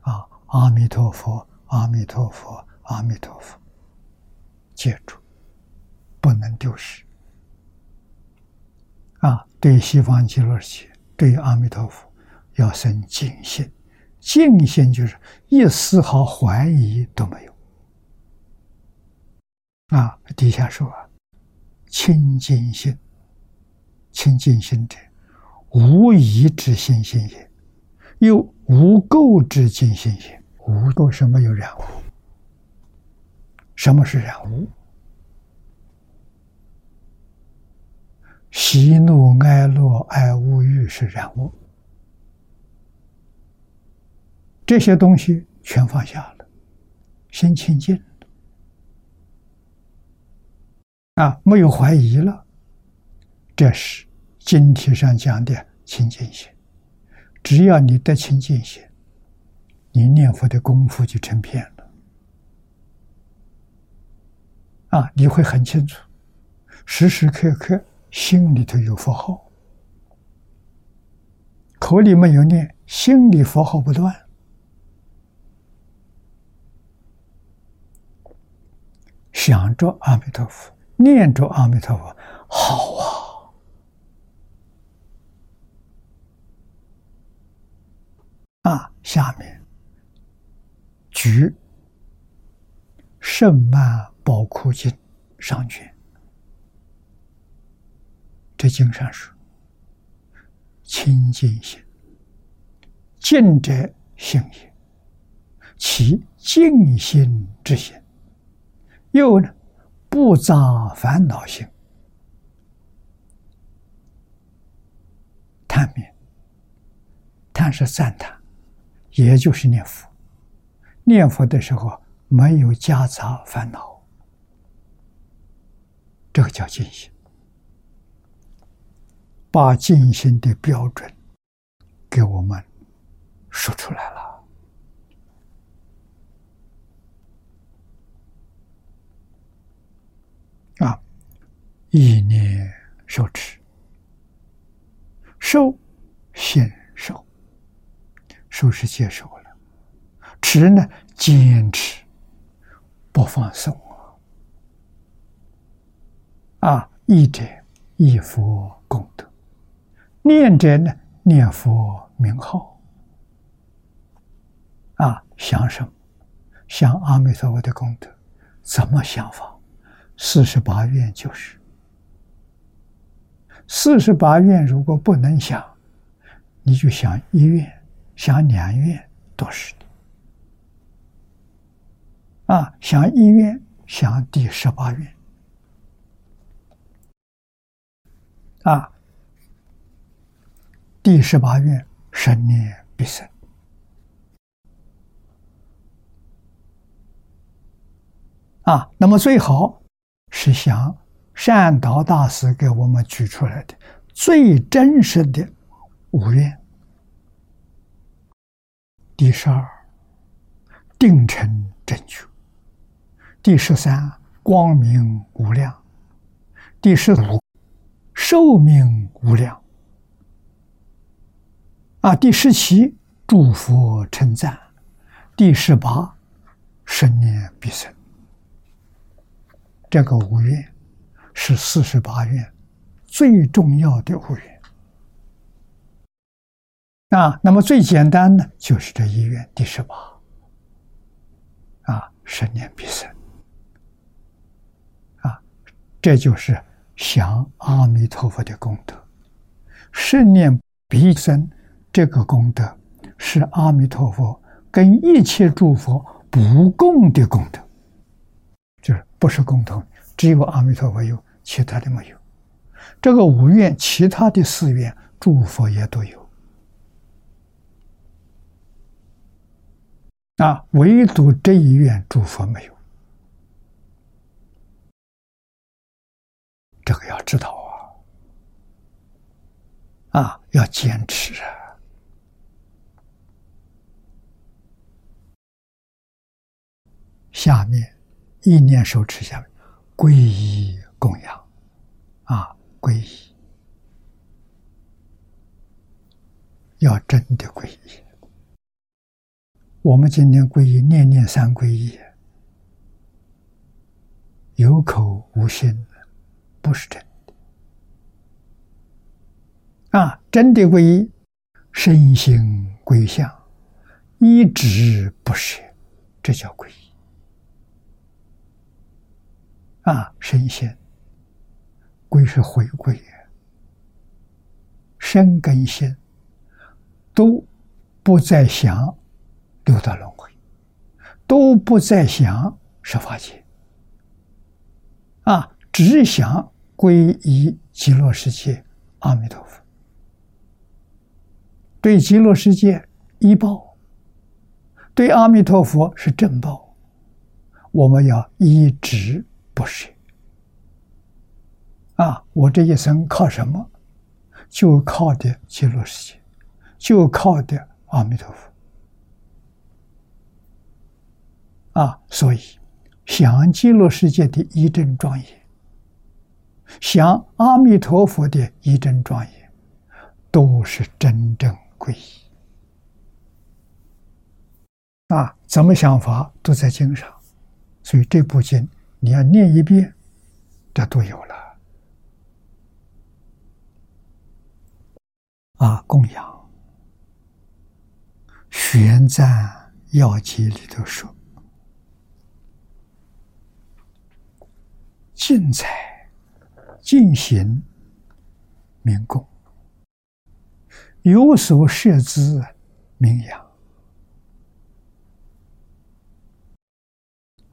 啊，阿弥陀佛，阿弥陀佛，阿弥陀佛，接住，不能丢失。啊，对西方极乐世界，对阿弥陀佛，要生敬心，敬心就是一丝毫怀疑都没有。啊，底下说啊，清净心，清净心者。无疑之心心也，又无垢之净心也。无垢是没有染污。什么是染污？喜怒哀乐爱恶欲是染物。这些东西全放下了，心清净啊，没有怀疑了。这是。经题上讲的清净心，只要你得清净心，你念佛的功夫就成片了。啊，你会很清楚，时时刻刻心里头有佛号，口里没有念，心里佛号不断，想着阿弥陀佛，念着阿弥陀佛，好啊。啊，下面举《圣曼宝库经》上卷，这经上说：“清净心，净者性也，其净心之心，又呢不杂烦恼心，叹面，叹是赞叹。”也就是念佛，念佛的时候没有夹杂烦恼，这个叫静心。把静心的标准给我们说出来了啊！意念受持，受现受。受是接受了，持呢坚持不放松啊！啊，忆者忆佛功德，念者呢念佛名号啊，想什么？想阿弥陀佛的功德，怎么想法？四十八愿就是四十八愿，如果不能想，你就想一愿，想两愿都是的。啊，想一愿，想第十八愿，啊，第十八愿，生念必生。啊，那么最好是想善导大师给我们举出来的最真实的五愿。第十二，定成正觉；第十三，光明无量；第十五，寿命无量；啊，第十七，祝福称赞；第十八，生念必生。这个五愿是四十八愿最重要的五愿啊。那么最简单的就是这一愿第十八啊，生年必生啊，这就是想阿弥陀佛的功德。十念必生这个功德是阿弥陀佛跟一切诸佛不共的功德。就是不是共同，只有阿弥陀佛有，其他的没有。这个五愿，其他的四愿，诸佛也都有。啊，唯独这一愿，诸佛没有。这个要知道啊，啊，要坚持啊。下面。意念手持下面，皈依供养，啊，皈依，要真的皈依。我们今天皈依，念念三皈依，有口无心，不是真的。啊，真的皈依，身心归向，一直不舍，这叫皈依。啊，神仙归是回归，身跟心都不再想六道轮回，都不再想十法界，啊，只想皈依极乐世界阿弥陀佛，对极乐世界依报，对阿弥陀佛是正报，我们要一直。不是啊！我这一生靠什么？就靠的极乐世界，就靠的阿弥陀佛啊！所以，想极乐世界的一真庄严，想阿弥陀佛的一真庄严，都是真正皈依啊！怎么想法都在经上，所以这部经。你要念一遍，这都有了。啊，供养玄奘要记里头说：“尽财净行名供，有所设之名养。”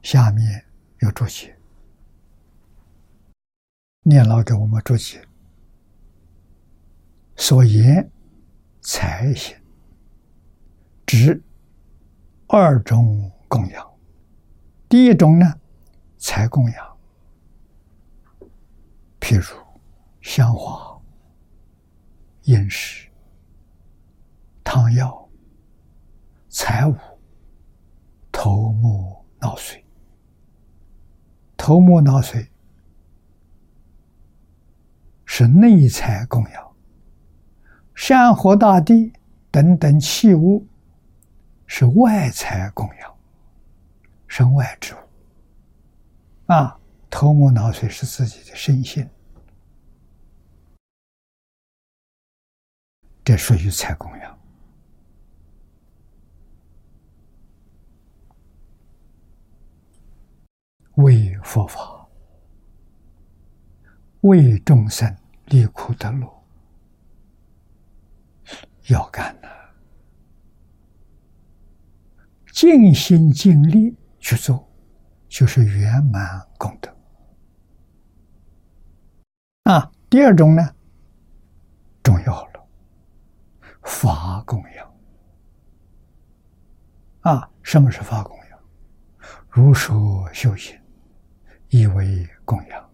下面。要注解，念老给我们注解。所言财行，指二种供养。第一种呢，财供养，譬如香花、饮食、汤药、财物、头目、脑髓。头目脑髓是内财供养，山河大地等等器物是外财供养，身外之物。啊，头目脑髓是自己的身心，这属于财供养。为佛法为众生离苦得乐，要干的，尽心尽力去做，就是圆满功德。啊，第二种呢，重要了，法供养。啊，什么是法供养？如说修行，以为供养。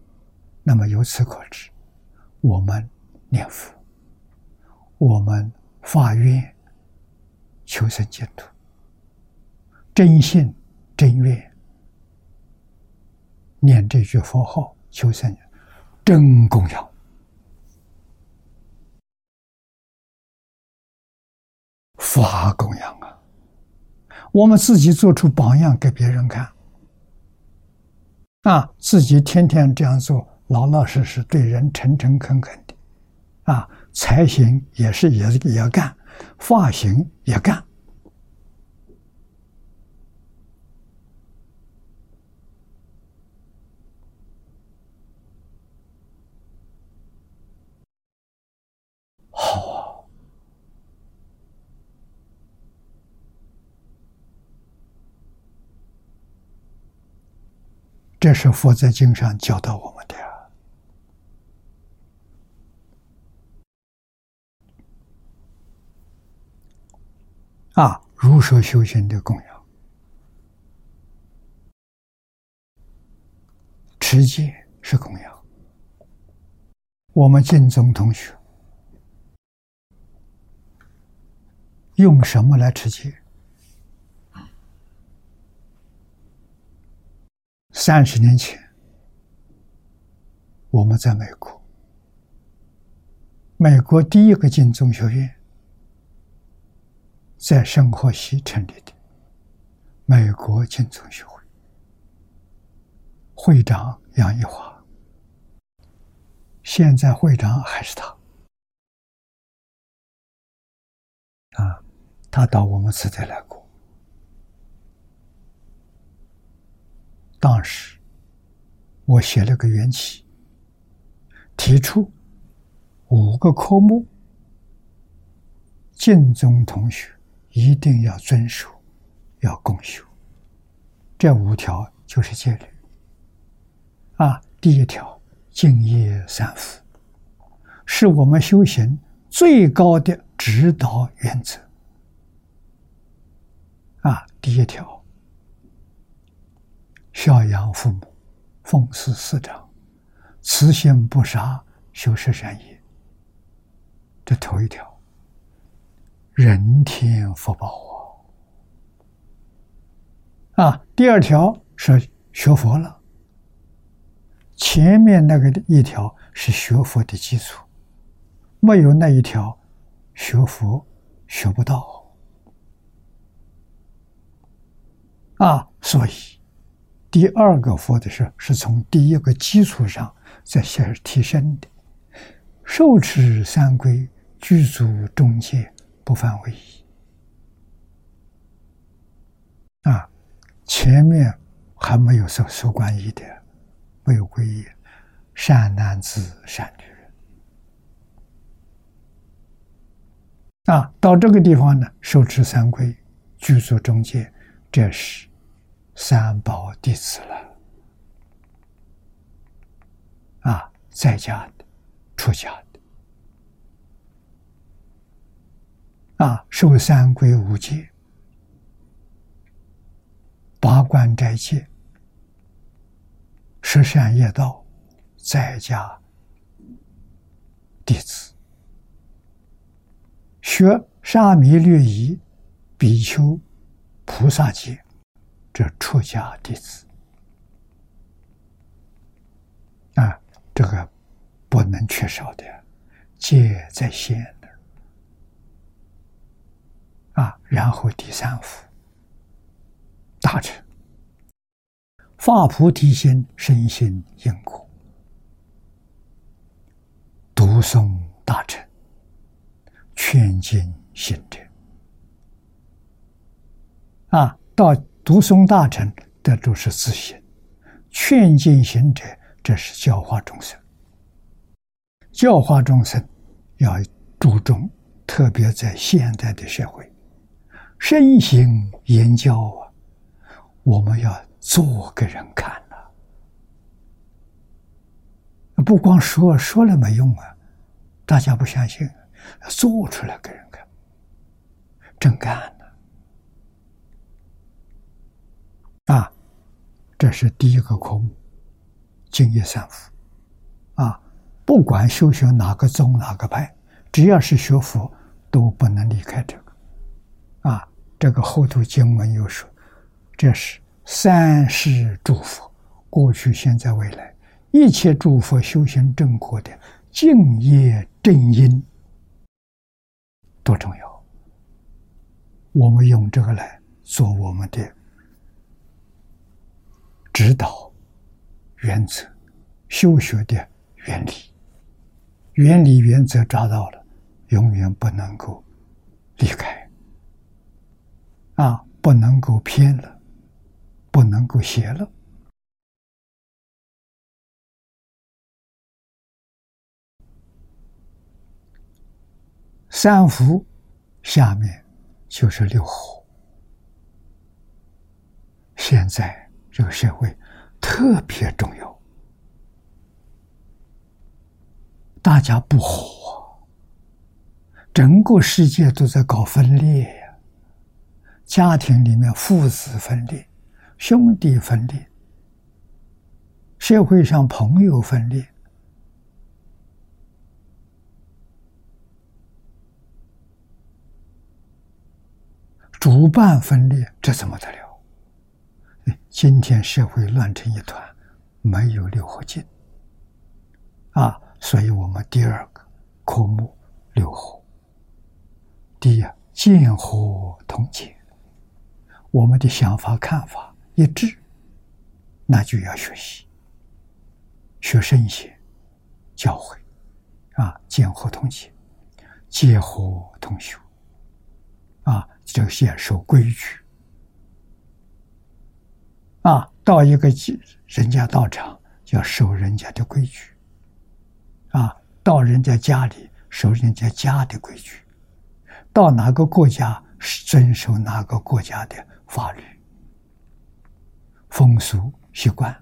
那么由此可知，我们念佛，我们发愿求生净土，真心真愿念这句佛号求生。真供养，法供养啊！我们自己做出榜样给别人看啊，自己天天这样做，老老实实对人诚诚恳恳的啊，财行也是也也干，发行也干。这是佛在经上教导我们的啊，如说修行的供养，持戒是供养。我们晋宗同学用什么来持戒？三十年前，我们在美国，美国第一个金宗学院在圣荷西成立的美国金宗学会，会长杨一华，现在会长还是他啊，他到我们此地来过。当时，我写了个缘起，提出五个科目，晋中同学一定要遵守，要共修。这五条就是戒律。啊，第一条，敬业三福，是我们修行最高的指导原则。啊，第一条。孝养父母，奉事师长，慈心不杀，修十善业。这头一条，人天福报啊！啊，第二条是学佛了。前面那个一条是学佛的基础，没有那一条，学佛学不到啊！所以。第二个佛的是，是从第一个基础上再先提升的。受持三规，具足中戒，不犯违仪。啊，前面还没有受受观一的，没有皈依，善男子、善女人。啊，到这个地方呢，受持三规，具足中戒，这是。三宝弟子了，啊，在家的、出家的，啊，受三规五戒、八关斋戒、十善业道，在家弟子，学沙弥律仪、比丘、菩萨戒。这出家弟子啊，这个不能缺少的，戒在先的啊。然后第三幅，大乘发菩提心，身心因果，读诵大乘，劝进行者啊，到。读诵大乘，这都是自信；劝进行者，这是教化众生。教化众生要注重，特别在现代的社会，身行言教啊，我们要做给人看呐，不光说说了没用啊，大家不相信，做出来给人看，真干了啊！这是第一个科目，敬业三福啊。不管修学哪个宗哪个派，只要是学佛，都不能离开这个。啊，这个后头经文又说，这是三世诸佛，过去、现在、未来，一切诸佛修行正果的敬业正因，多重要！我们用这个来做我们的指导原则，修学的原理。原理原则抓到了，永远不能够离开，啊，不能够偏了，不能够邪了。三福下面就是六合，现在这个社会特别重要。大家不和，整个世界都在搞分裂呀。家庭里面父子分裂，兄弟分裂，社会上朋友分裂，主办分裂，这怎么得了？今天社会乱成一团，没有六合敬啊。所以我们第二个科目六合，第一见合同解，我们的想法看法一致，那就要学习，学圣贤教诲。啊，见合同解，结合同修。啊，这些守规矩。啊，到一个人家道场要守人家的规矩。啊，到人家家里守人家家的规矩，到哪个国家遵守哪个国家的法律、风俗习惯，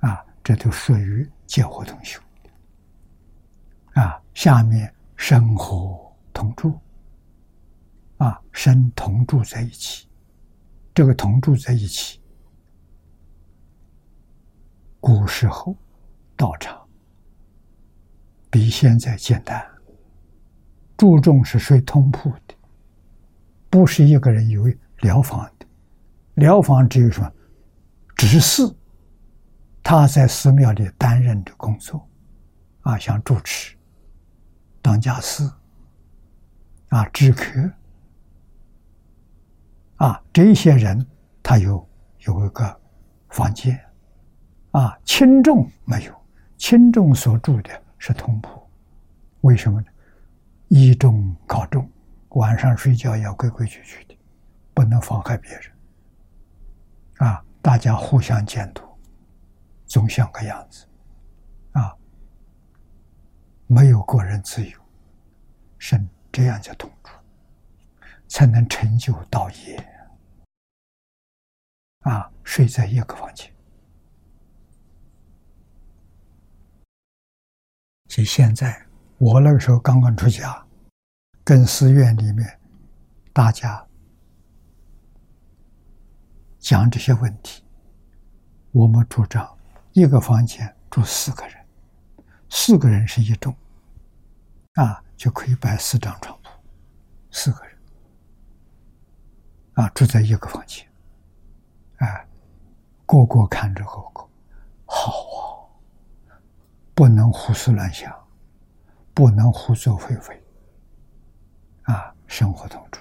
啊，这都属于结合同修。啊，下面生活同住，啊，生同住在一起，这个同住在一起，古时候道场。比现在简单，注重是睡通铺的，不是一个人有疗房的。疗房只有说执事，他在寺庙里担任的工作，啊，像主持、当家师、啊知客，啊这些人他有有一个房间，啊轻重没有，轻重所住的。是同铺，为什么呢？一重靠重，晚上睡觉要规规矩矩的，不能妨害别人。啊，大家互相监督，总像个样子。啊，没有个人自由，是这样叫同住，才能成就道业。啊，睡在一个房间。所以现在，我那个时候刚刚出家，跟寺院里面大家讲这些问题，我们主张一个房间住四个人，四个人是一种，啊，就可以摆四张床铺，四个人，啊，住在一个房间，啊，个个看着个个好啊。不能胡思乱想，不能胡作非为，啊，生活当中，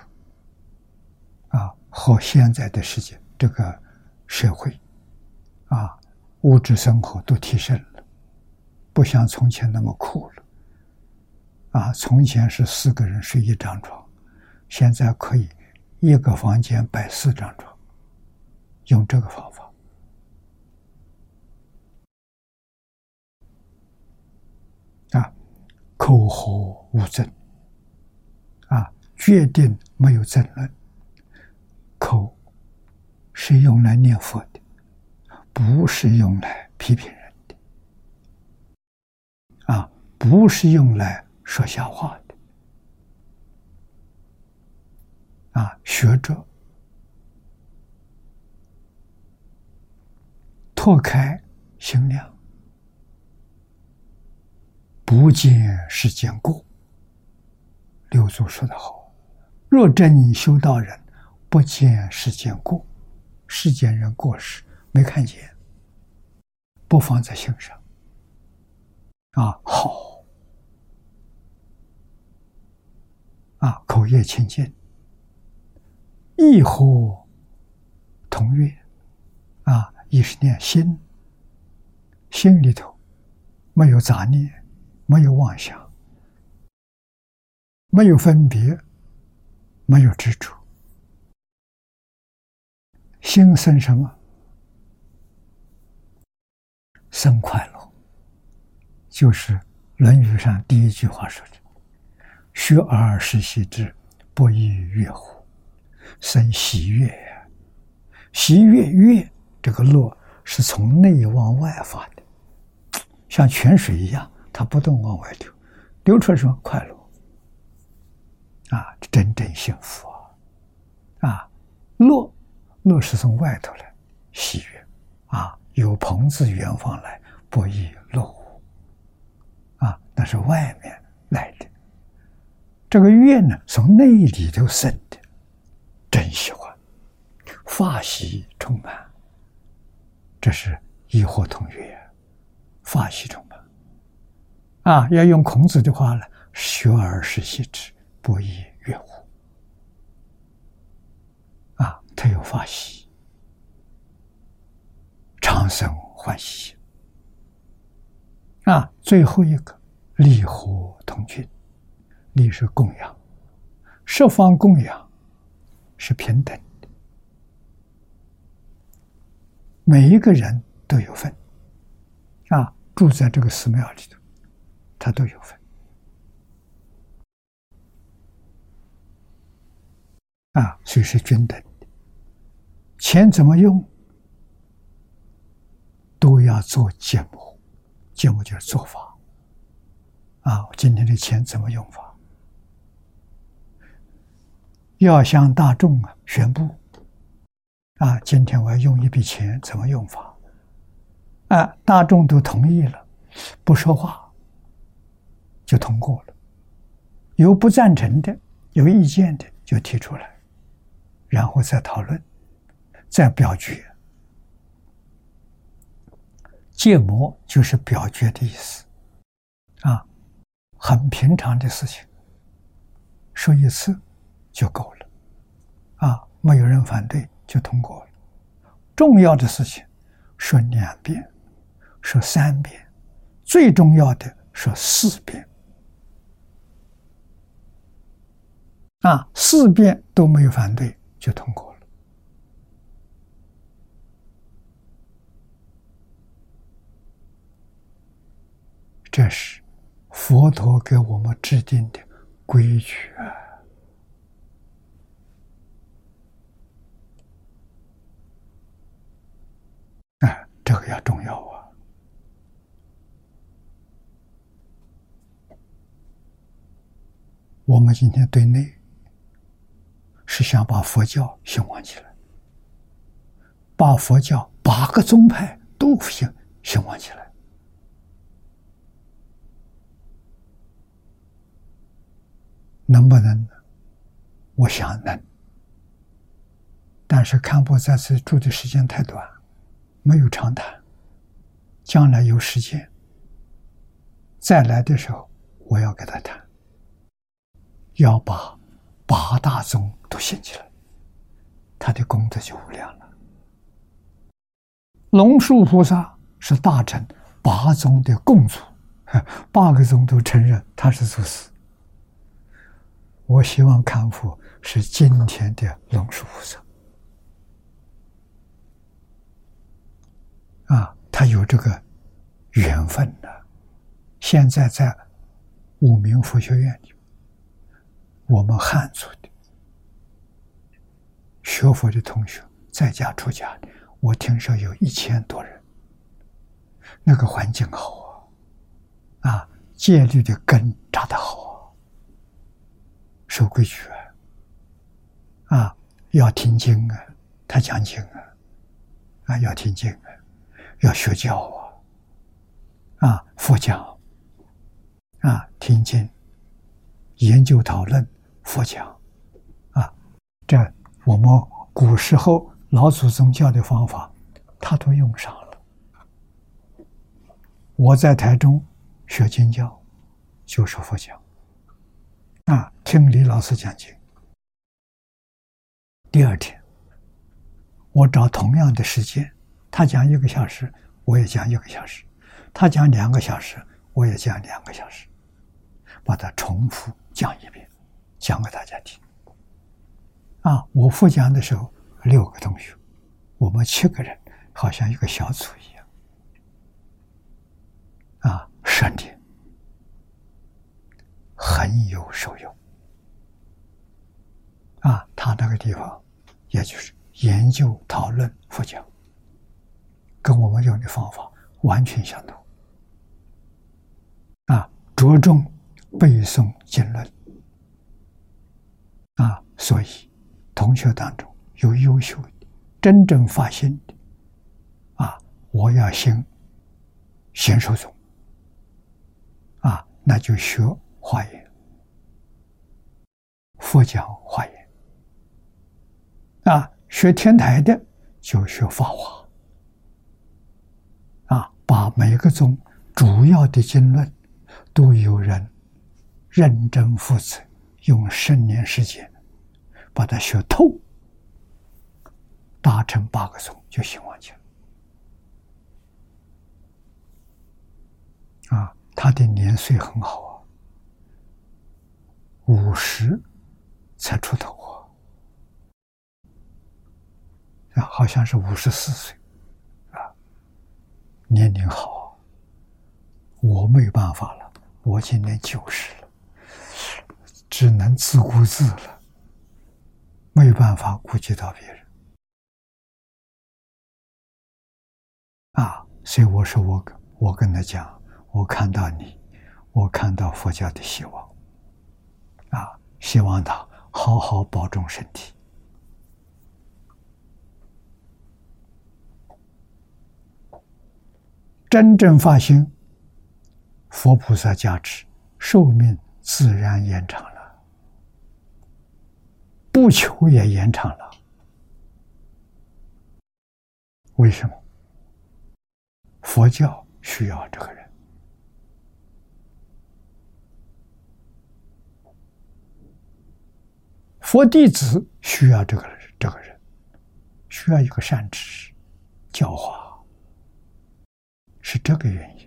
啊，和现在的世界这个社会，啊，物质生活都提升了，不像从前那么苦了，啊，从前是四个人睡一张床，现在可以一个房间摆四张床，用这个方法。口和无争，啊，决定没有争论。口是用来念佛的，不是用来批评人的，啊，不是用来说瞎话的，啊，学者拓开心量。不见世间过，六祖说的好：“若真修道人，不见世间过，世间人过时没看见，不放在心上。啊，好，啊，口业清净，意和同悦，啊，一是念心，心里头没有杂念。”没有妄想，没有分别，没有执着，心生什么？生快乐。就是《论语》上第一句话说的：“学而时习之，不亦说乎？生喜悦！喜悦悦，这个乐是从内往外发的，像泉水一样。”它不动往外流，流出来什么快乐啊？真正幸福啊！啊，乐乐是从外头来，喜悦啊，有朋自远方来，不亦乐乎啊？那是外面来的，这个悦呢，从内里头生的，真喜欢，法喜充满，这是异火同悦，法喜充。啊，要用孔子的话呢，“学而时习之，不亦乐乎？”啊，他有发喜，长生欢喜。啊，最后一个利和同群，利是供养，十方供养是平等的，每一个人都有份。啊，住在这个寺庙里头。他都有份啊，所以是均等的。钱怎么用，都要做节目，节目就是做法啊。今天的钱怎么用法？要向大众啊宣布啊，今天我要用一笔钱，怎么用法？啊，大众都同意了，不说话。就通过了，有不赞成的、有意见的就提出来，然后再讨论，再表决。建模就是表决的意思，啊，很平常的事情，说一次就够了，啊，没有人反对就通过了。重要的事情说两遍，说三遍，最重要的说四遍。啊，四遍都没有反对，就通过了。这是佛陀给我们制定的规矩啊！哎，这个要重要啊！我们今天对内。是想把佛教兴旺起来，把佛教八个宗派都兴兴旺起来，能不能？我想能，但是看破在此住的时间太短，没有长谈。将来有时间再来的时候，我要跟他谈，要把。八大宗都兴起来，他的功德就无量了。龙树菩萨是大乘八宗的共主，八个宗都承认他是祖师。我希望康复是今天的龙树菩萨啊，他有这个缘分的。现在在五明佛学院里，我们汉族的学佛的同学在家出家的，我听说有一千多人。那个环境好啊，啊，戒律的根扎得好啊，守规矩啊，啊，要听经啊，他讲经啊，啊，要听经啊，要学教啊，啊，佛讲，啊，听经，研究讨论佛讲，啊，这我们古时候老祖宗教的方法，他都用上了。我在台中学经教，就是佛教。啊，听李老师讲经。第二天，我找同样的时间，他讲一个小时，我也讲一个小时；他讲两个小时，我也讲两个小时，把它重复讲一遍，讲给大家听。啊，我复讲的时候，六个同学，我们七个人，好像一个小组一样。啊，山顶很有受用。啊，他那个地方，也就是研究讨论复讲，跟我们用的方法完全相同。啊，着重背诵经论。啊，所以同学当中有优秀的、真正发心的，啊，我要行贤受宗。啊那就学华严，佛讲华严。啊，学天台的就学法华。啊，把每个宗主要的经论都有人认真负责，用十年时间把它学透，达成八个宗就行完去了。啊。他的年岁很好啊，五十才出头啊，好像是五十四岁啊，年龄好，我没办法了，我今年九十了，只能自顾自了，没有办法顾及到别人啊，所以我说我我跟他讲。我看到你，我看到佛教的希望，啊，希望他好好保重身体。真正发心，佛菩萨加持，寿命自然延长了，不求也延长了。为什么？佛教需要这个人。佛弟子需要这个，这个人需要一个善知识教化，是这个原因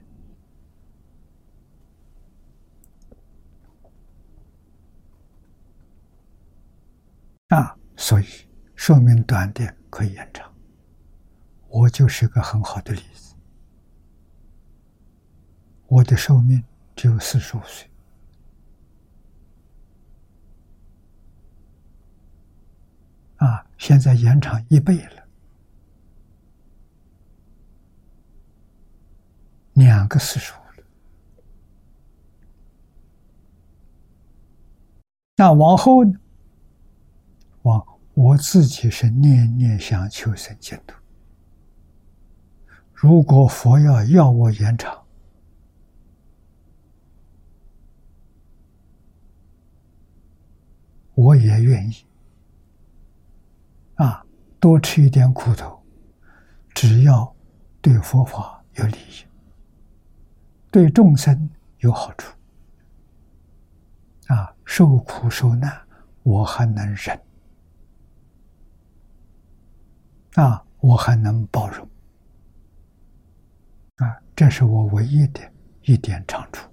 啊。所以寿命短点可以延长，我就是个很好的例子。我的寿命只有四十五岁。啊，现在延长一倍了，两个四十五了。那往后呢？往我自己是念念想求生净土。如果佛要要我延长，我也愿意。啊，多吃一点苦头，只要对佛法有利益，对众生有好处，啊，受苦受难我还能忍，啊，我还能包容，啊，这是我唯一的一点长处，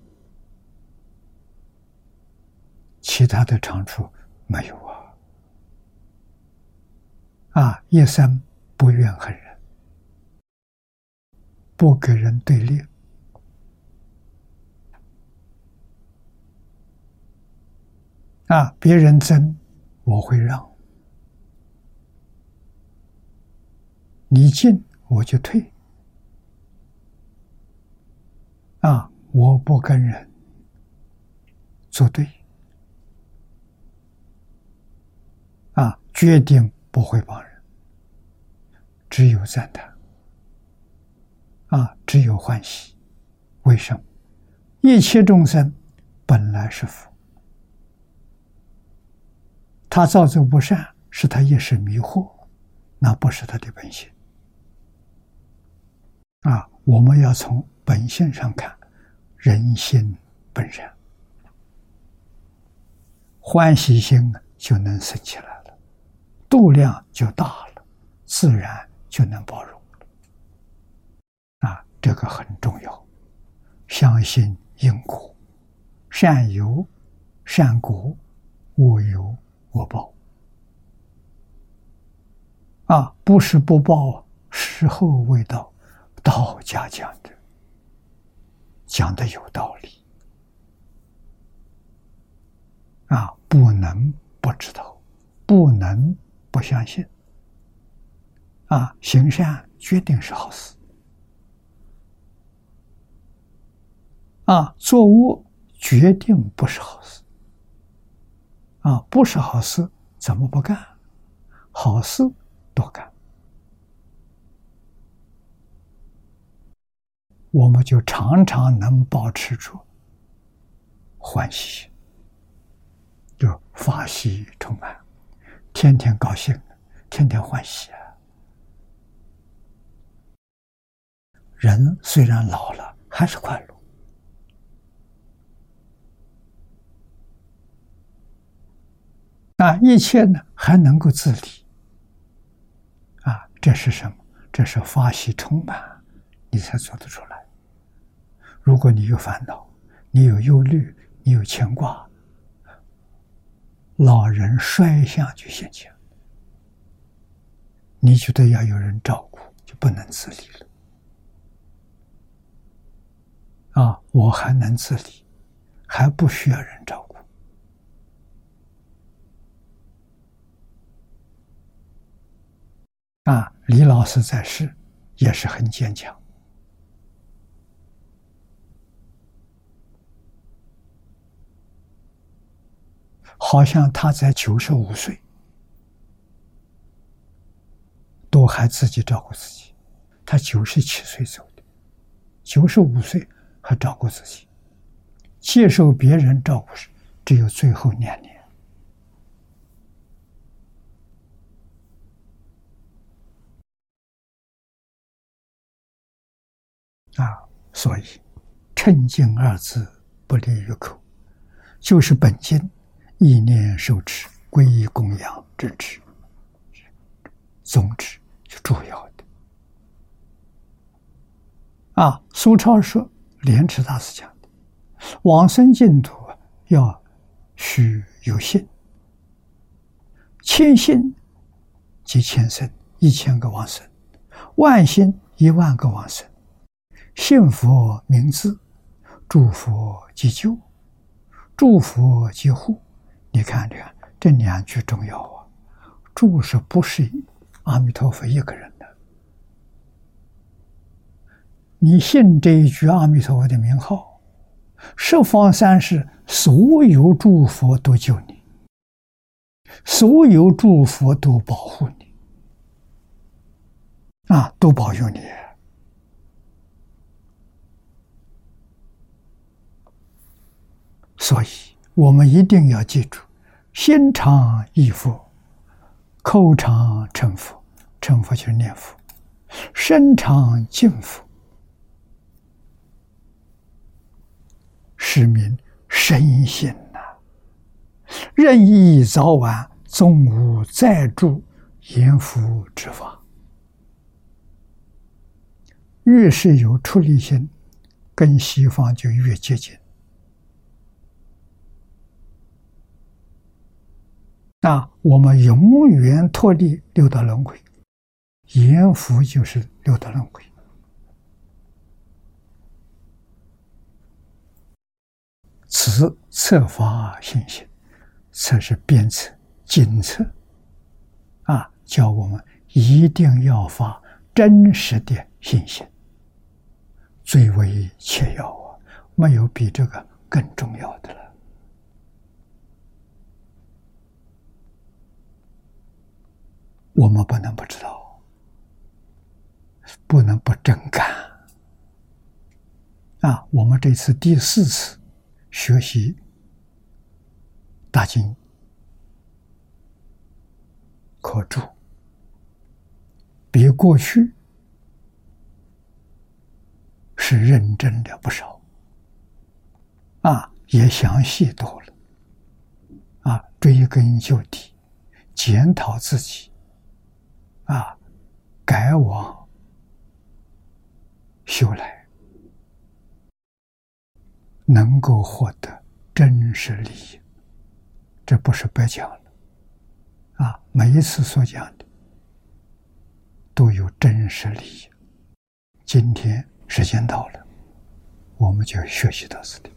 其他的长处没有啊。啊，一生不怨恨人，不给人对立，啊，别人争，我会让；你进，我就退。啊，我不跟人作对。啊，决定不会帮人，只有赞叹。啊，只有欢喜。为什么？一切众生本来是佛，他造作不善，是他一时迷惑，那不是他的本性。啊，我们要从本性上看，人心本善，欢喜心就能升起来了，度量就大了，自然就能包容。啊，这个很重要，相信。因果，善有善果，恶有恶报。啊，不是不报，时候未到。道家讲的，讲的有道理。啊，不能不知道，不能不相信。啊，行善决定是好事。啊，作恶决定不是好事。啊，不是好事，怎么不干？好事多干，我们就常常能保持住欢喜，就法喜充满，天天高兴，天天欢喜啊！人虽然老了，还是快乐。啊，一切呢还能够自理。啊，这是什么？这是发喜充满，你才做得出来。如果你有烦恼，你有忧虑，你有牵挂，老人衰相就现前。你觉得要有人照顾，就不能自理了。啊，我还能自理，还不需要人照顾。啊，李老师在世也是很坚强，好像他在九十五岁都还自己照顾自己，他九十七岁走的，九十五岁还照顾自己，接受别人照顾时只有最后两年。啊，所以“称敬”二字不离于口，就是本经意念受持、皈依供养之持、宗旨，是主要的。啊，苏超说，莲池大师讲的，往生净土要须有信，千信即千生，一千个往生；万心一万个往生。信佛名字，祝佛即救，祝佛即护。你看，看这两句重要啊！祝是不是阿弥陀佛一个人的？你信这一句阿弥陀佛的名号，十方三世所有诸佛都救你，所有诸佛都保护你，啊，都保佑你。所以，我们一定要记住：心常忆佛，口常称佛，称佛就是念佛；身常敬佛，是名身心呐。任意早晚，总无再住言福之法。越是有出离心，跟西方就越接近。那我们永远脱离六道轮回，阎浮就是六道轮回。此策法信心，测是鞭策、警策啊！教我们一定要发真实的信心，最为切要啊！没有比这个更重要的了。我们不能不知道，不能不真干啊！我们这次第四次学习大经可注，比过去是认真的不少啊，也详细多了啊，追根究底，检讨自己。啊，改往修来，能够获得真实利益，这不是白讲了。啊，每一次所讲的都有真实利益。今天时间到了，我们就学习到此地。